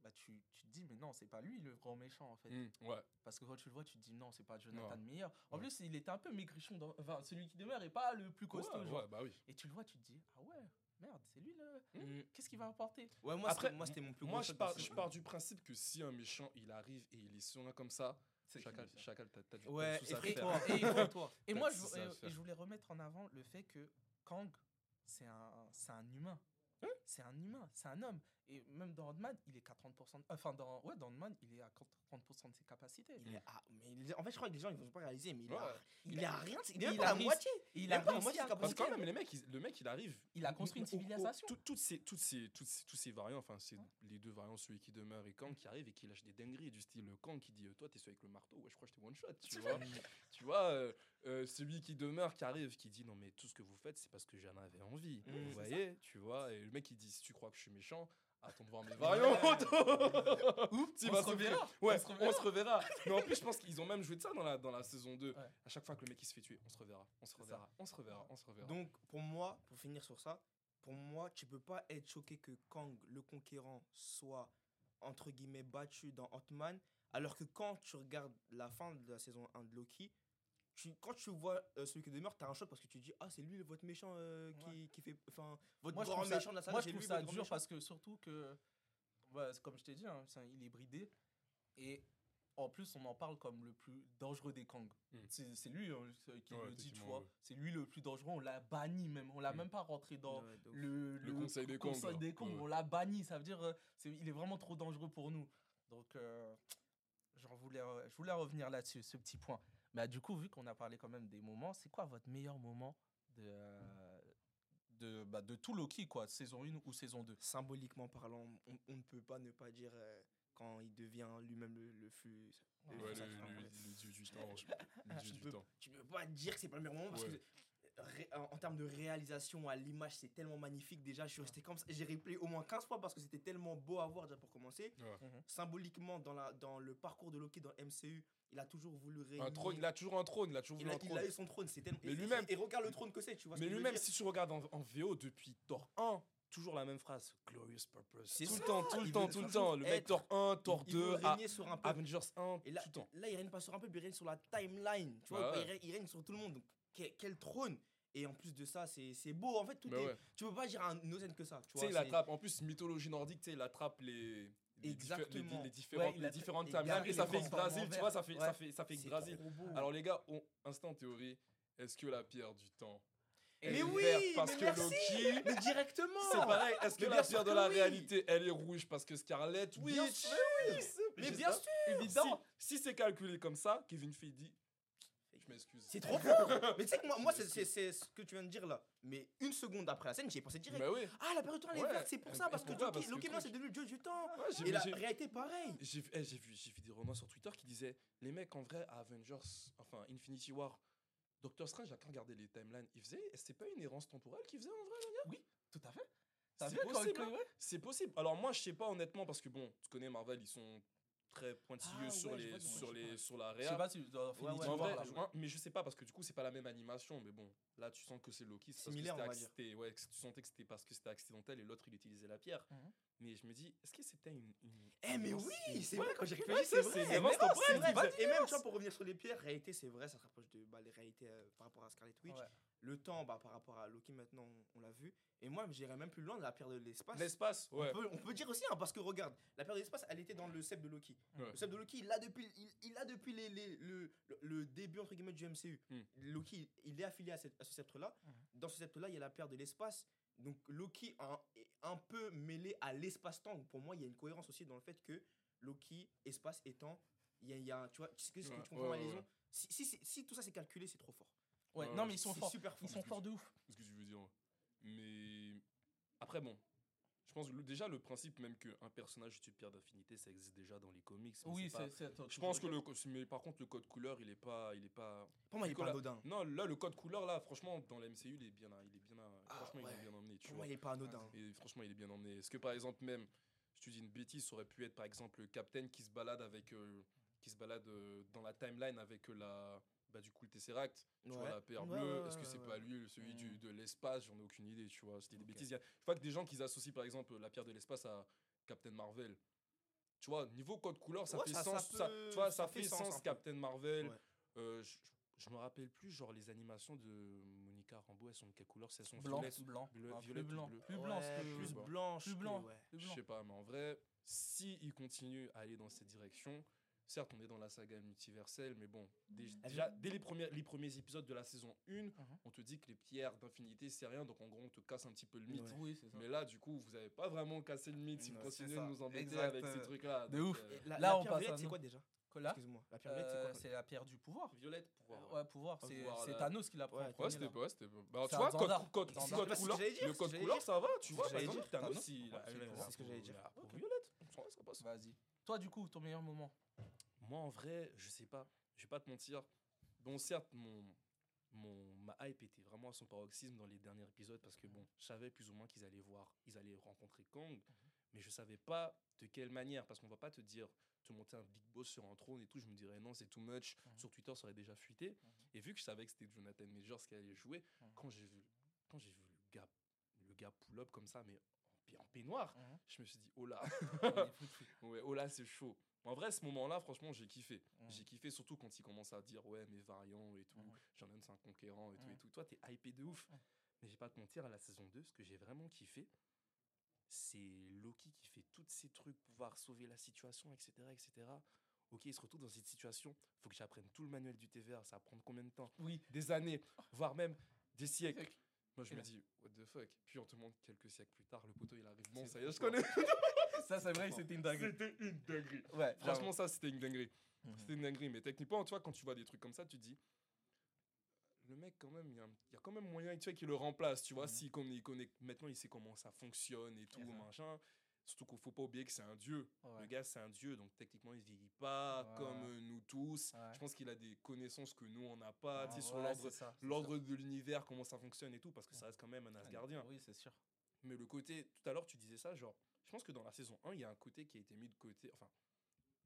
bah tu, tu te dis, mais non, c'est pas lui le grand méchant en fait. hmm, ouais. Parce que quand tu le vois, tu te dis, non, c'est pas Jonathan Non. Meyer. En Ouais. plus, il était un peu maigrichon. Dans... Enfin, celui qui demeure est pas le plus costaud. Ouais, genre. bah oui. Et tu le vois, tu te dis, ah ouais, merde, c'est lui le. Mm. Qu'est-ce qu'il va apporter? Ouais, moi, Après, c'était- moi, c'était mon plus gros Moi, je pars, je du principe que si un méchant, il arrive et il est serein comme ça, chacal, chacal, t'as du Ouais. Et- (laughs) et- Effraie-toi. Et moi, je, et- et je voulais remettre en avant le fait que Kang, c'est un, c'est un humain. C'est un humain, c'est un homme. Et même dans Ant-Man, il est qu'à 30%. de- Enfin, dans, ouais, dans Ant-Man, il est à 30% de ses capacités. Il est à- mais en fait, je crois que les gens ils vont pas réaliser, mais il, Ouais. a, il, Il a a- rien, il il est réussi- moitié. Il a pas moitié à Parce quand même, les mecs, le mec, il arrive. Il a construit une civilisation. tout- toutes ces, toutes ces, toutes ces, toutes ces variants, enfin, c'est les deux variants, celui qui demeure et Kang qui arrive et qui lâche des dingueries du style euh, Kang qui dit euh, Toi, t'es celui avec le marteau, ouais, je crois que je t'ai one shot, tu vois. tu vois, euh, euh, celui qui demeure qui arrive qui dit Non, mais tout ce que vous faites, c'est parce que j'en avais envie. Mm, vous voyez, tu vois, et le mec dit Si tu crois que je suis méchant, attends de voir mes (laughs) variants. (laughs) Oups, on va se reverra. Ouais, On se on reverra. se reverra. Mais en plus, je pense qu'ils ont même joué de ça dans la, dans la saison 2. Ouais. À chaque fois que le mec il se fait tuer, on se reverra, on se reverra, on se reverra, on se reverra. Donc, pour moi, pour finir sur ça, pour moi, tu peux pas être choqué que Kang, le conquérant, soit entre guillemets battu dans Ant-Man, alors que quand tu regardes la fin de la saison 1 de Loki, tu, quand tu vois euh, celui qui demeure, t'as un choc parce que tu te dis ah c'est lui votre méchant euh, qui, qui fait enfin votre Moi, grand trouve ça, méchant de la saga, moi, je trouve lui ça dur méchant. parce que surtout que, c'est comme je t'ai dit, hein, il est bridé. Et en plus, on en parle comme le plus dangereux des Kang. Mm. C'est c'est lui hein, qui Ouais, le dit, tu vois. ouais. C'est lui le plus dangereux. On l'a banni même. On l'a Mm. même pas rentré dans Ouais, le, Le conseil des Kang, conseil des Kang. Ouais. On l'a banni. Ça veut dire euh, c'est il est vraiment trop dangereux pour nous. Donc, euh, j'en voulais, euh, je voulais revenir là-dessus, ce petit point. Mais du coup, vu qu'on a parlé quand même des moments, c'est quoi votre meilleur moment de, euh, de, bah, de tout Loki, quoi, saison 1 ou saison 2 symboliquement parlant, on, on ne peut pas ne pas dire euh, quand il devient lui-même le, le flux. le Ouais, le, le, le dieu du (laughs) temps. Tu- Le dieu tu du peux- temps. tu ne peux pas dire que c'est pas le meilleur moment parce Ouais. que en, termes de réalisation à l'image c'est tellement magnifique déjà je suis resté comme ça j'ai replay au moins 15 fois parce que c'était tellement beau à voir déjà pour commencer Ouais. symboliquement dans, la, dans le parcours de Loki dans MCU il a toujours voulu réunir Un trône, il a toujours un trône, il a toujours il voulu a, un il trône. a eu son trône c'est tellement Mais et- lui-même- et, regarde le trône que c'est tu vois Mais lui-même, si tu regardes en, en VO depuis Thor 1, toujours la même phrase. Glorious Purpose. C'est tout le temps, tout le il temps, tout le temps. Le mec Thor 1, Thor il, il veut 2, à- régner sur un peu Avengers 1, Et là, tout le temps. là, il règne pas sur un peu, il règne sur la timeline. Tu Bah vois, ouais. il, règne, il règne sur tout le monde. Donc, quel, quel trône Et en plus de ça, c'est beau. En fait, tout Bah est. ouais. Tu peux pas dire un Nozen que ça. Tu sais, il attrape, en plus, mythologie nordique, tu sais, il attrape les. les Exactement. Les, les différentes, Ouais, les a- différentes timelines et ça fait Yggdrasil, tu vois, ça fait, ça Ouais. fait, ça fait Yggdrasil. Alors les gars, on- instant théorie, est-ce que la pierre du temps elle mais est oui, verte parce mais que merci. Loki Mais directement C'est pareil, est-ce que Mais la pierre de la oui. réalité, elle est rouge parce que Scarlett Oui, Bien sûr, je sais, Mais bien sûr Évidemment. Si, si c'est calculé comme ça, Kevin Feige dit Je m'excuse. C'est trop fort Mais tu sais que moi, (laughs) moi c'est- ce que tu viens de dire là. Mais une seconde après la scène, j'y ai pensé direct. Bah oui. Ah, la période est verte, c'est pour ça. Parce que Loki, truc- c'est devenu le dieu du temps. Ouais, j'ai Et la j'ai- réalité, pareil. J'ai vu, eh, j'ai vu, j'ai vu des romans sur Twitter qui disaient les mecs en vrai à Avengers, enfin Infinity War, Doctor Strange a qu'à regarder les timelines, il faisait, c'est pas une errance temporelle qu'il faisait en vrai Oui, tout à fait. C'est quand- possible, quand- hein? C'est possible. Alors moi je sais pas honnêtement parce que bon, tu connais Marvel, ils sont très pointilleux Ah sur ouais, je les sur les sur la Je sais réa. pas si dans Infinity ouais, War, vrai, là, ouais. hein, mais je sais pas parce que du coup c'est pas la même animation mais bon là tu sens que c'est Loki c'est parce que Similaire, c'était on va dire. ouais que tu sentais que c'était parce que c'était accidentel et l'autre il utilisait la pierre Mhm. mais je me dis est-ce que c'était une, une Eh mais oui, c'est vrai quand j'ai réfléchi, ça, c'est vrai. c'est vrai. Et même une tu vois, pour revenir sur les pierres, réalité c'est vrai, ça se rapproche de bah, les réalités euh, par rapport à Scarlet Witch. Le temps, bah, par rapport à Loki, maintenant, on, on l'a vu. Et moi, j'irais même plus loin de la pierre de l'espace. L'espace, ouais. On, peut, on peut dire aussi, hein, parce que regarde, la pierre de l'espace, elle était dans le sceptre de Loki. Ouais. Le sceptre de Loki, il l'a depuis, il, il l'a depuis les, les- le, le, le début, entre guillemets, du MCU. Hmm. Loki, il est affilié à, cette- à ce sceptre-là. Dans ce sceptre-là, il y a la pierre de l'espace. Donc Loki un- est un peu mêlé à l'espace-temps. Pour moi, il y a une cohérence aussi dans le fait que Loki, espace il y a, il y a tu vois, tu, tu- tu Ouais, comprends ouais, ma ouais, liaison? ouais. si, si, si, si tout ça c'est calculé, c'est trop fort. Ouais, non, mais ils sont forts. super fort. Ils sont forts de ouf. ce que tu veux dire. Mais après, bon, je pense que déjà le principe même qu'un personnage tue pierre d'affinité, ça existe déjà dans les comics. Oui, c'est Je tu pense que le, mais par contre le code couleur, il est pas, il est pas. Pour moi, il est pas anodin. Non, là le code couleur là, franchement, dans la MCU, il est bien, il est bien, Ah, franchement, il est bien emmené. Tu Pour vois. moi, il est pas anodin. Et franchement, il est bien emmené. Est-ce que par exemple même, je te dis une bêtise, ça aurait pu être par exemple le Captain qui se balade avec, euh, qui se balade euh, dans la timeline avec euh, la, bah du coup le Tesseract, tu vois la paire Ouais, bleue. ouais, Est-ce que c'est ouais. pas lui, celui du, Mm. de l'espace? J'en ai aucune idée, tu vois. C'était des Ok. bêtises. Il y a- Je vois que des gens qui associent par exemple la pierre de l'espace à Captain Marvel. Tu vois, niveau code couleur, ça fait ça- sens. ça- peut- tu vois, ça fait fait sens. Captain Marvel. Ouais. Euh, je, je me rappelle plus, genre les animations de Monica Rambeau, elles sont de quelle couleur? C'est elles sont Blanc, violettes, blanc. bleu- Ah, plus violette ou blanc. bleu. Plus blanc, Ouais, plus blanche. Blanc. ouais. Je sais pas, mais en vrai, si il continue à aller dans cette direction, certes, on est dans la saga multiverselle, mais bon, dé- Elle déjà, dès les premiers, les premiers épisodes de la saison 1, Mhm. on te dit que les pierres d'infinité, c'est rien, donc en gros, on te casse un petit peu le mythe. Ouais. Oui, c'est ça. Mais là, du coup, vous avez pas vraiment cassé le mythe si vous continuez c'est de nous embêter Exact, avec ces euh, trucs-là. de donc, ouf. euh, La, Là, la on pierre passe à violette, c'est nous. quoi déjà? Excuse-moi. La pierre violette, euh, c'est c'est la pierre du pouvoir. Violette, pouvoir. Ouais, pouvoir. C'est Pouvoir, c'est. Thanos qui l'a pris. Ouais, c'était pas, c'était pas. Bah, C'est tu vois, code, code, C'est couleur, le c'est code couleur, ça va, tu C'est vois, par j'allais exemple, dire. Thanos, Thanos. il a c'est ce que j'allais dire. violette. Ça passe. Vas-y. Toi, du coup, ton meilleur moment Moi, en vrai, je sais pas. Je vais pas te mentir. Bon, certes, mon, mon, ma hype était vraiment à son paroxysme dans les derniers épisodes parce que, bon, je savais plus ou moins qu'ils allaient voir, ils allaient rencontrer Kang, mais je savais pas de quelle manière parce qu'on va pas te dire te monter un big boss sur un trône et tout. Je me dirais non, c'est too much. Mhm. Sur Twitter, ça aurait déjà fuité. Et vu que je savais que c'était Jonathan Majors qui allait jouer, Mhm. quand j'ai vu, quand j'ai vu le gars, le gars pull up comme ça, mais en, en peignoir, Mhm. je me suis dit, oh là. (laughs) Ouais, oh là, c'est chaud. En vrai, ce moment-là, franchement, j'ai kiffé. J'ai kiffé surtout quand il commence à dire, ouais, mes variants et tout, j'en ai c'est un conquérant et tout et tout. Toi, t'es hypé de ouf. Mais j'ai pas te mentir, à la saison 2, ce que j'ai vraiment kiffé, c'est Loki qui fait tous ces trucs, pouvoir sauver la situation, etc., etc. Ok, il se retrouve dans cette situation, faut que j'apprenne tout le manuel du TVA, ça va prendre combien de temps? Oui. Des années, voire même des siècles. Moi, je me dis, what the fuck Puis on te montre quelques siècles plus tard, le poteau il arrive. Bon, ça y est, je connais. (laughs) Ça, c'est vrai, c'était une dinguerie. C'était une dinguerie. Ouais, Franchement, ça, c'était une dinguerie. Mhm. C'était une dinguerie. Mais techniquement, tu vois, quand tu vois des trucs comme ça, tu te dis, le mec, quand même, il y, a y quand même moyen tu vois, qu'il le remplace. Tu vois, Mhm. s'il connaît, il connaît- maintenant, il sait comment ça fonctionne et tout, machin. Surtout qu'il faut pas oublier que c'est un dieu. Ouais. Le gars, c'est un dieu, donc techniquement, il vieillit pas Ouais. comme euh, nous tous. Ouais. Je pense qu'il a des connaissances que nous, on n'a pas, tu sais, sur l'ordre- de l'univers, comment ça fonctionne et tout, parce que ça reste quand même un. Asgardien. Oui, c'est sûr. Mais le côté, tout à l'heure, tu disais ça, genre, je pense que dans la saison 1, il y a un côté qui a été mis de côté, enfin,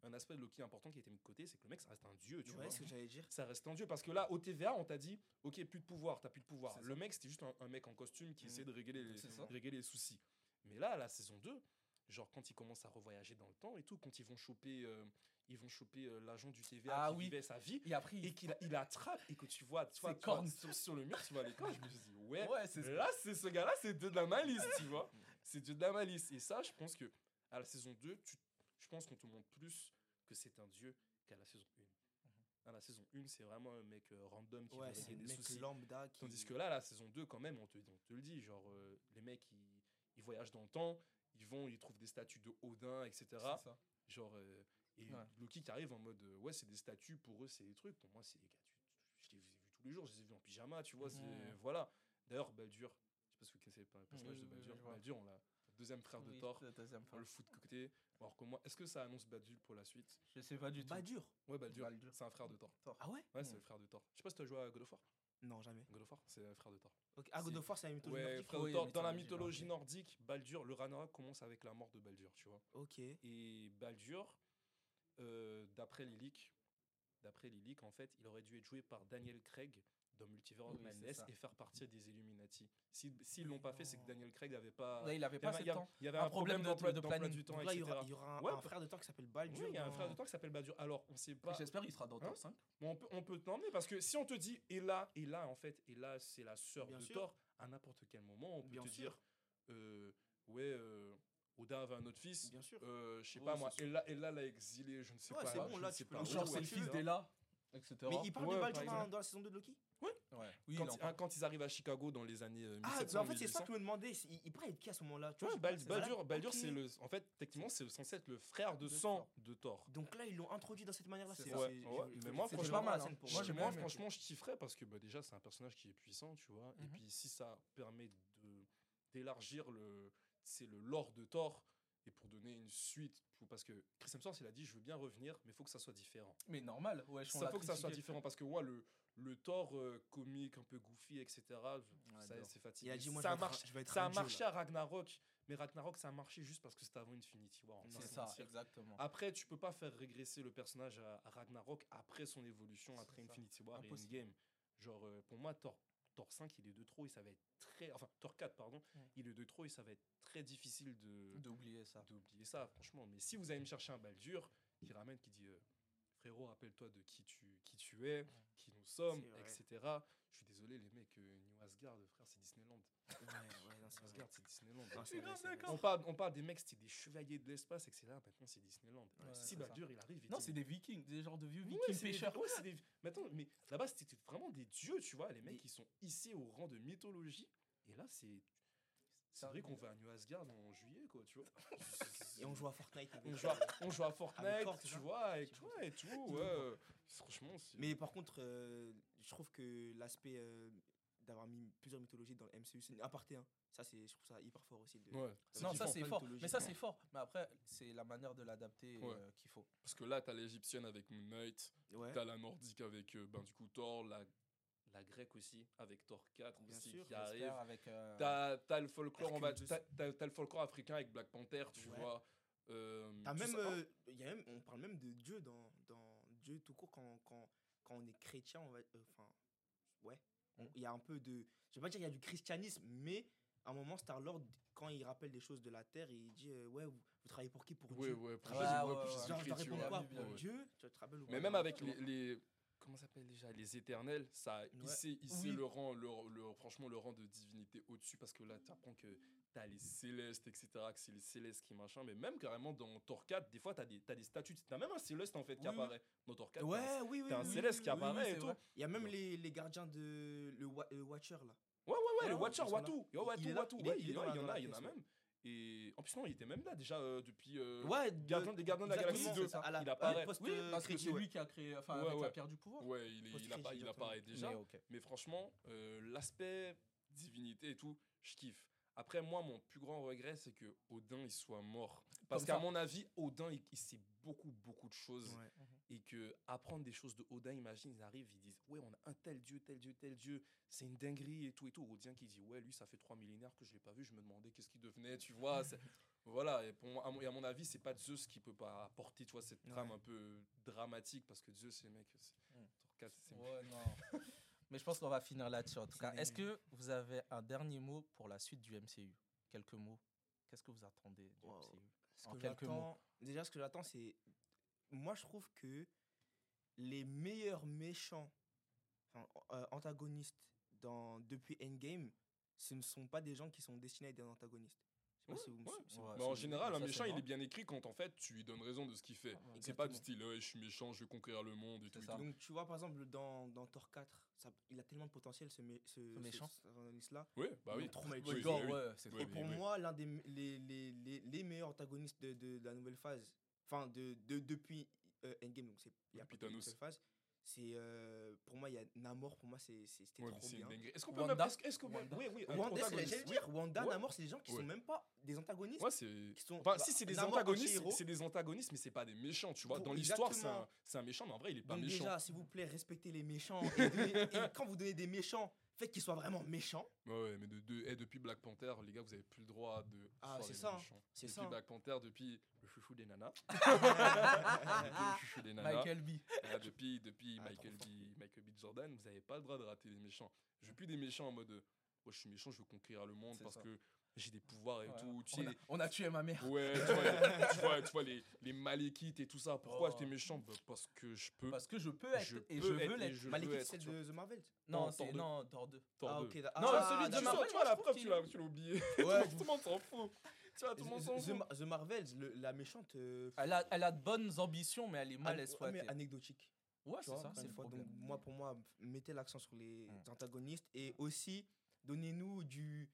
un aspect de Loki important qui a été mis de côté, c'est que le mec, ça reste un dieu, tu Ouais, vois. ce que j'allais dire. Ça reste un dieu, parce que là, au TVA, on t'a dit, ok, plus de pouvoir, t'as plus de pouvoir. Le ça. mec, c'était juste un, un mec en costume qui Mhm. essaie de régler les, régler les soucis. Mais là, à la saison 2, genre, quand ils commencent à revoyager dans le temps et tout, quand ils vont choper, euh, ils vont choper euh, l'agent du TVA Ah qui oui. vivait sa vie, Et après, et qu'il il attrape, et que tu vois, tu vois, tu vois, cornes. sur, sur le mur, tu vois les cornes, je me dit, ouais, Ouais, c'est. Là, c'est ce gars-là, c'est de la malice, tu vois. C'est de la malice. Et ça, je pense que à la saison 2, tu, je pense qu'on te montre plus que c'est un dieu qu'à la saison 1. À la saison 1, c'est vraiment un mec euh, random qui Ouais, va des soucis. lambda qui. Tandis que là, la saison 2, quand même, on te, on te le dit, genre, les mecs, ils, ils voyagent dans le temps, ils vont, ils trouvent des statues de Odin, etc. C'est ça. Genre, euh, et Ouais. Loki qui arrive en mode, euh, ouais, c'est des statues, pour eux, c'est des trucs. Pour moi, c'est des gars, je les ai vus tous les jours, je les ai vus en pyjama, tu vois, c'est, Mhm. voilà. D'ailleurs, Baldur, je sais pas si vous connaissez pas le personnage Oui, de oui, oui, Baldur. Baldur, on l'a, deuxième frère de Oui, Thor, le deuxième on frère. le fout de côté. Alors que moi, est-ce que ça annonce Baldur pour la suite? Je sais pas du tout. Bah dur. Ouais, Baldur, Baldur. c'est un frère de Thor. Ah ouais? Ouais, c'est Mhm. le frère de Thor. Je sais pas si tu as joué à God of War? Non, jamais. God of War, c'est le frère de Thor. Ah, God Si. of War, c'est la mythologie Ouais, nordique. frère de Thor. Dans la mythologie nordique, Baldur, le Ragnarok commence avec la mort de Baldur, tu vois. Ok. Et Baldur, euh, d'après leaks, d'après leaks, en fait, il aurait dû être joué par Daniel Craig dans Multiverse Ouais, of Madness et faire partir des Illuminati. Si- S'ils l'ont pas fait, c'est que Daniel Craig n'avait pas. Là, il avait pas il de y avait- temps. il y avait Un un problème problème de- d'emploi de planning. du temps, Donc là, il y aura, il y aura un, Ouais, un frère de Thor qui s'appelle Oui, Baldur. il y a un frère de toi qui s'appelle Badur. Alors, on sait pas. J'espère qu'il sera dans Hein Thor 5. Mais on peut, on peut t'emmener parce que si on te dit Ella, Ella en fait, Ella c'est la sœur Bien de sûr. Thor, à n'importe quel moment on peut Bien te sûr. dire euh, ouais euh, Odin avait un autre fils, Bien sûr. euh, je sais Oui, pas moi. Ella, Ella l'a exilé, je ne sais Ouais, pas. c'est bon, là, tu peux pas le où, Genre, c'est le fils d'Ella, etc. Mais il parle Ouais, de par Baldur dans, la saison 2 de Loki Ouais. Oui, quand, il en ils- parle. quand ils arrivent à Chicago dans les années euh, Ah, 1700, en fait, c'est ça 1800. que je me demandais. Il, il pourrait être qui à ce moment-là tu vois, Ouais, je Baldur, c'est le. En fait, techniquement, c'est censé être le frère de De sang Thor. de Thor. Donc là, ils l'ont introduit dans cette manière-là. C'est. Ouais, je- mais je- moi, franchement, pas mal, hein. scène pour Moi, franchement, je kifferais parce que bah, déjà, c'est un personnage qui est puissant, tu vois. Et Mhm. puis, si ça permet d'élargir le, c'est le lore de Thor et pour donner une suite, pour- parce que Chris Hemsworth, il a dit, je veux bien revenir, mais il faut que ça soit différent. Mais normal, ouais, on Ça faut que ça soit différent parce que moi, le le Thor euh, comique un peu goofy, etc. je- ça, c'est fatigué. Il a dit, moi, ça je être marché, je vais être ça a marché à Ragnarok, mais Ragnarok, ça a marché juste parce que c'était avant Infinity War. C'est ça, mentir. exactement. Après, tu peux pas faire régresser le personnage à, à Ragnarok après son évolution, après ça. Infinity War et Impossible. Endgame. Genre, euh, pour moi, Thor, Thor 5, il est de trop et ça va être très. Enfin, Thor 4, pardon, il est de trop et ça va être très difficile de D'oublier ça. d'oublier ça, franchement. Mais si vous allez me chercher un Baldur qui ramène, qui dit euh, frérot, rappelle-toi de qui tu, qui tu es, qui nous sommes, etc. Je suis désolé, les mecs, euh, New Asgard, frère, c'est Disneyland. Ouais, ouais, non, c'est vrai. Asgard, c'est Disneyland. Non, c'est. On parle, on parle des mecs, c'était des chevaliers de l'espace, etc. Maintenant, c'est Disneyland. Ouais, si il arrive, il Non, dit- c'est des vikings, des genres de vieux Ouais, vikings des- pêcheurs. ouais, c'est des- Mais attends, mais là-bas, c'était vraiment des dieux, tu vois. Les mecs, Mais- qui sont hissés au rang de mythologie. Et là, c'est. C'est vrai qu'on va à New Asgard en juillet, quoi, tu vois. Et on joue à Fortnite. avec On joue à, on joue à Fortnite, tu vois, avec Tu toi vois. et tout, ouais. euh, Franchement, c'est. Mais par contre, euh, je trouve que l'aspect euh, d'avoir mis plusieurs mythologies dans le MCU, c'est un aparté. Hein. Ça, c'est, je trouve ça hyper fort aussi. De... Ouais. Non, ça c'est fort. Mais ça c'est fort. Mais après, c'est la manière de l'adapter Ouais. euh, qu'il faut. Parce que là, t'as l'égyptienne avec Moon Knight, Ouais. t'as la nordique avec, euh, ben, du coup, Thor, la, la grecque aussi, avec Thor 4 Bien aussi, sûr, qui arrive. Euh, T'as t'as le folklore, on va, Hercule t'as t'as- t'as le folklore africain avec Black Panther, tu Ouais. vois. Euh, T'as tout même, euh, y a même, on parle même de Dieu dans, dans Dieu tout court quand, quand, quand on est chrétien, on va, euh, enfin, ouais, il y a un peu de, je vais pas dire il y a du christianisme, mais à un moment Star Lord quand il rappelle des choses de la terre, il dit euh, ouais vous, vous travaillez pour qui? Pour Ouais, Dieu? ouais, pour Ouais, Jésus- ouais, ouais, Genre, tu quoi? Ouais, pour ouais. Dieu? Tu te rappelles ou Mais même avec les- comment s'appelle déjà les éternels, ça hissé Oui. le rang, le, le- franchement le rang de divinité au-dessus parce que là tu apprends que t'as les célestes, etc. Que c'est les célestes qui machin. Mais même carrément dans Thor 4, des fois t'as des, t'as des statues, t'as même un céleste en fait qui Oui, apparaît dans Thor 4. Ouais, t'as oui, un céleste qui apparaît et tout. Il y a même Ouais. les, les gardiens de le, Wa- le Watcher là. Ouais, ouais, ouais, le Ouais, Watcher. Watu. Ouais, Il- Ouais, y en a, il y en a, même. Et en plus, non, il était même là déjà euh, depuis. euh, ouais, Gardien des Gardiens de la Galaxie c'est 2. ça. la- il apparaît. post- Oui, parce que c'est ouais. lui qui a créé, enfin Ouais, avec la pierre du pouvoir. Ouais, il, est- il, Post-crédit, appa- il apparaît déjà. Mais ok. Mais franchement, euh, l'aspect divinité et tout, je kiffe. Après, moi, mon plus grand regret, c'est que Odin, il soit mort. Parce qu'à mon avis, Odin, il, il sait beaucoup, beaucoup de choses. Ouais. Et que apprendre des choses de Odin, imagine, ils arrivent, ils disent Ouais, on a un tel dieu, tel dieu, tel dieu. C'est une dinguerie et tout et tout. Odin qui dit Ouais, lui, ça fait trois millénaires que je l'ai pas vu. Je me demandais qu'est-ce qu'il devenait, tu vois. (laughs) voilà. Et, pour moi, à mon, et à mon avis, c'est pas Zeus qui peut pas apporter, tu vois, cette trame Ouais. un peu dramatique. Parce que Zeus, c'est mec. c'est- Mm. Thor 4, c'est Ouais, (laughs) non. Mais je pense qu'on va finir là-dessus en tout C'est cas. une Est-ce que vous avez un dernier mot pour la suite du MCU Quelques mots? Qu'est-ce que vous attendez du Wow. MCU Ce En que quelques mots. Déjà, ce que j'attends, c'est. Moi, je trouve que les meilleurs méchants, enfin, euh, antagonistes dans, depuis Endgame, ce ne sont pas des gens qui sont destinés à être des antagonistes. Si vous ouais. si Ouais. en général, un méchant, il est bien écrit quand en fait tu lui donnes raison de ce qu'il fait. Ouais, C'est pas du style, je suis méchant, je vais conquérir le monde et tout. C'est et ça. tout. Donc, tu vois, par exemple, dans, dans Thor 4, ça, il a tellement de potentiel, ce, mé- ce, ce- méchant. cet antagoniste-là. Oui, bah oui. trop mal Oui, oui, oui. Et pour oui. moi, l'un des les, les, les, les meilleurs antagonistes de, de, de la nouvelle phase, enfin de, de, depuis euh, Endgame, donc c'est il y a pas de phase, c'est euh, pour moi il y a Namor, pour moi c'est c'était Ouais, trop bien. Est-ce qu'on peut Wanda. Est-ce est-ce que. Wanda. Oui, oui. Wanda, c'est- antagoniste. j'allais dire, Wanda, Ouais. Namor, c'est des gens qui Ouais. sont même pas des antagonistes. Ouais, c'est. qui sont, Enfin, bah, si c'est des Namor, antagonistes, c'est des antagonistes, mais c'est pas des méchants, tu vois. Pour- Dans l'histoire, c'est un, c'est un méchant, mais en vrai, il est pas Donc méchant. déjà, s'il vous plaît, respectez les méchants. et, (laughs) donnez- et quand vous donnez des méchants, fait qu'il soit vraiment méchant. Ouais, ouais, mais de, de- eh, depuis Black Panther, les gars, vous avez plus le droit de. Ah, c'est ça, méchants. c'est depuis ça. Black Panther, depuis chouchou des nanas. (laughs) le chouchou des nanas. Michael B. Ah, depuis depuis Ah, Michael, B, Michael B. Jordan, vous n'avez pas le droit de rater les méchants. Je veux plus des méchants en mode. Oh, je suis méchant, je veux conquérir le monde parce ça. que j'ai des pouvoirs et Ouais. tout. Tu On sais, a, on a tué ma mère. Ouais, tu vois, les, (laughs) tu vois, tu vois les, les maléquites et tout ça. Pourquoi Oh. j'étais méchant? Bah, Parce que je peux. Parce que je peux être Je et peux je veux l'être. être, c'est de The Marvel. Non, Thor c'est 2. non, Thor 2. Thor Ah, 2. ok. Non, ah, celui de. Marvel, tu vois, la preuve, tu l'as oublié. Ouais. (laughs) tout le monde s'en fout. Tu vois, tout le monde s'en The, fout. The Marvels, le- la méchante. euh, Elle a, elle a de bonnes ambitions, mais elle est mal an- exploitée. mais anecdotique. Ouais, tu c'est vois, ça, encore c'est une le fois. problème. Donc, moi, pour moi, mettez l'accent sur les Mm. antagonistes et aussi donnez-nous du.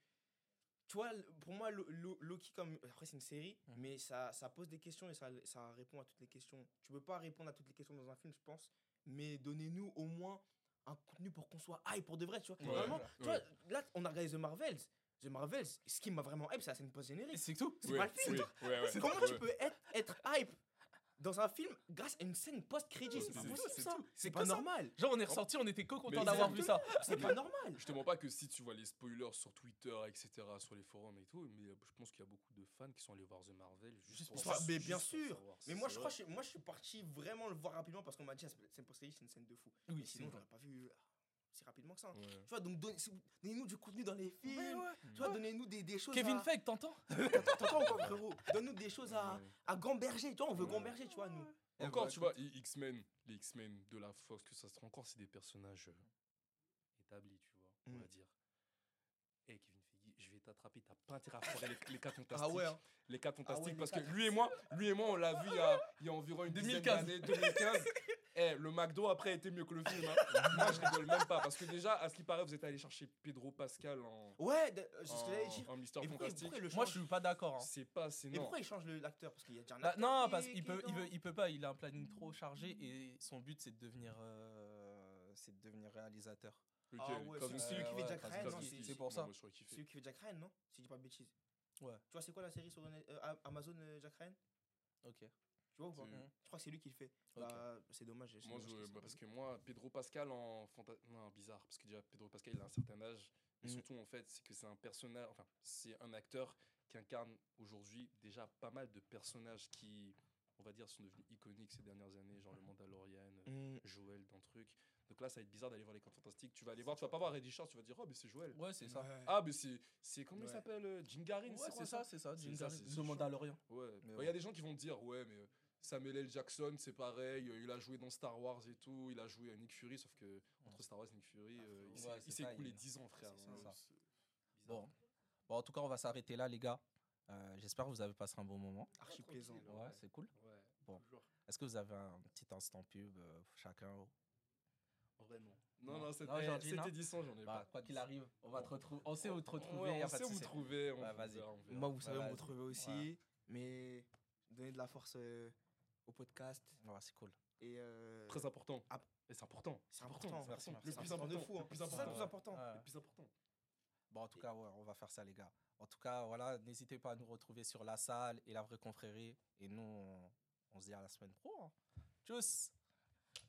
Tu vois, le- pour moi, Lo- Lo- Loki, comme. Après, c'est une série, Mm. mais ça, ça pose des questions et ça, ça répond à toutes les questions. Tu peux pas répondre à toutes les questions dans un film, je pense, mais donnez-nous au moins un contenu pour qu'on soit hype pour de vrai, tu vois. Ouais, Vraiment, ouais. tu vois, là, on a regardé The Marvels. The Marvels, ce qui m'a vraiment hype, c'est la scène post-générique. C'est tout. C'est Ouais, pas le film. oui, ouais, ouais. C'est Comment tu peux être, être hype dans un film grâce à une scène post-crédit? C'est pas possible ça. C'est pas ça. normal. Genre, on est ressorti, on était que content d'avoir vu ça. C'est pas normal. Je te mens pas que si tu vois les spoilers sur Twitter, etc., sur les forums et tout, mais euh, je pense qu'il y a beaucoup de fans qui sont allés voir The Marvel juste, Juste pour pour ça. ça. Mais juste bien sûr. Mais moi je, crois, moi, je suis parti vraiment le voir rapidement parce qu'on m'a dit, ah, c'est une post-crédit, c'est une scène de fou. Oui, sinon, j'aurais pas vu ah, si rapidement que ça. hein. Ouais. Tu vois, donc donnez-nous du contenu dans les films. Ouais, ouais. Tu vois, donnez-nous des, des choses. Kevin à... Feige, (laughs) t'entends T'entends- T'entends encore, frérot? Donne-nous des choses à, à gamberger. Tu vois, on veut Ouais. gamberger, tu vois, nous. Encore, bah, tu vois, X-Men, les X-Men de la Fox, que ça se trouve encore, c'est des personnages euh, établis, tu vois, on va dire. Eh Kevin T'attraper, t'as pas intérêt à foirer les, les 4 fantastiques. Ah ouais, hein. Les 4 fantastiques, les parce quatre. que lui et moi, lui et moi, on l'a vu il y a, il y a environ une dizaine 2015. d'années, 2015. (laughs) Eh, le McDo après était mieux que le film. hein. moi, je rigole même pas, parce que déjà, à ce qui paraît, vous êtes allé chercher Pedro Pascal en, Ouais, euh, c'est ce que j'allais en, dire. en Mister Et pourquoi, Fantastique. Moi, je suis pas d'accord. hein. C'est pas, c'est Mais non. pourquoi il change le- l'acteur? Parce qu'il y a déjà un Bah, acteur non, parce qu'il peut, il veut, il peut pas. Il a un planning trop chargé et son but c'est de devenir, euh, c'est de devenir réalisateur. Lequel Ah ouais, Krasinski celui qui fait Jack Ryan, non, c'est- pour ça. Celui qui fait Jack Ryan, non Si je dis pas de bêtises. Ouais. Tu vois, c'est quoi la série sur euh, Amazon euh, Jack Ryan? Ok. Tu vois ou pas? C'est- Je crois que c'est lui qui le fait. Bah, c'est dommage. Moi, je- bah, parce que moi, Pedro Pascal en fanta- Non, bizarre, parce que déjà, Pedro Pascal, il a un certain âge. Et Mhm. surtout, en fait, c'est que c'est un personnage. Enfin, c'est un acteur qui incarne aujourd'hui déjà pas mal de personnages qui, on va dire, sont devenus iconiques ces dernières années, genre le Mandalorian, euh, Mm. Joël dans truc. Donc là, ça va être bizarre d'aller voir les camps fantastiques. Tu vas aller voir, tu vas pas voir Eddie Short, tu vas dire, oh, mais c'est Joël. Ouais, c'est ça. Ouais. Ah, mais c'est. c'est Comment il s'appelle euh, Jim Garin Ouais, quoi, c'est ça, c'est ça. The chaud. Mandalorian. Ouais, Mais il y a des gens qui vont te dire, ouais, mais euh, Samuel L. Jackson, c'est pareil, euh, il a joué dans Star Wars et tout, il a joué à Nick Fury, sauf que entre Star Wars et Nick Fury, euh, il s'est- Ouais, il c'est s'est ça, écoulé il- 10 ans, frère. c'est ça. Bon. bon, en tout cas, on va s'arrêter là, les gars. Euh, J'espère que vous avez passé un bon moment. Archi plaisant. Ouais, c'est cool. Ouais, Bon. Est-ce que vous avez un petit instant pub, euh, chacun? En vrai, non. Non, cette, édition, j'en ai bah, pas. Quoi qu'il arrive, on va te retrouver. On sait où te retrouver. Ouais, on sait où souci. trouver. on verra, verra. Moi, vous savez, on me vas-y. retrouve aussi. Mais donner de la force euh, au podcast. Ouais, c'est cool. Et euh, Très important. Ah. Et c'est important. c'est important. merci, Le merci. plus C'est important de important. fou. hein. Plus C'est ça le important. plus important. Ouais. Le plus important. Bon, en tout cas, ouais, on va faire ça, les gars. En tout cas, voilà, n'hésitez pas à nous retrouver sur la salle et la vraie confrérie. Et nous, on, on se dit à la semaine pro. hein. Tchuss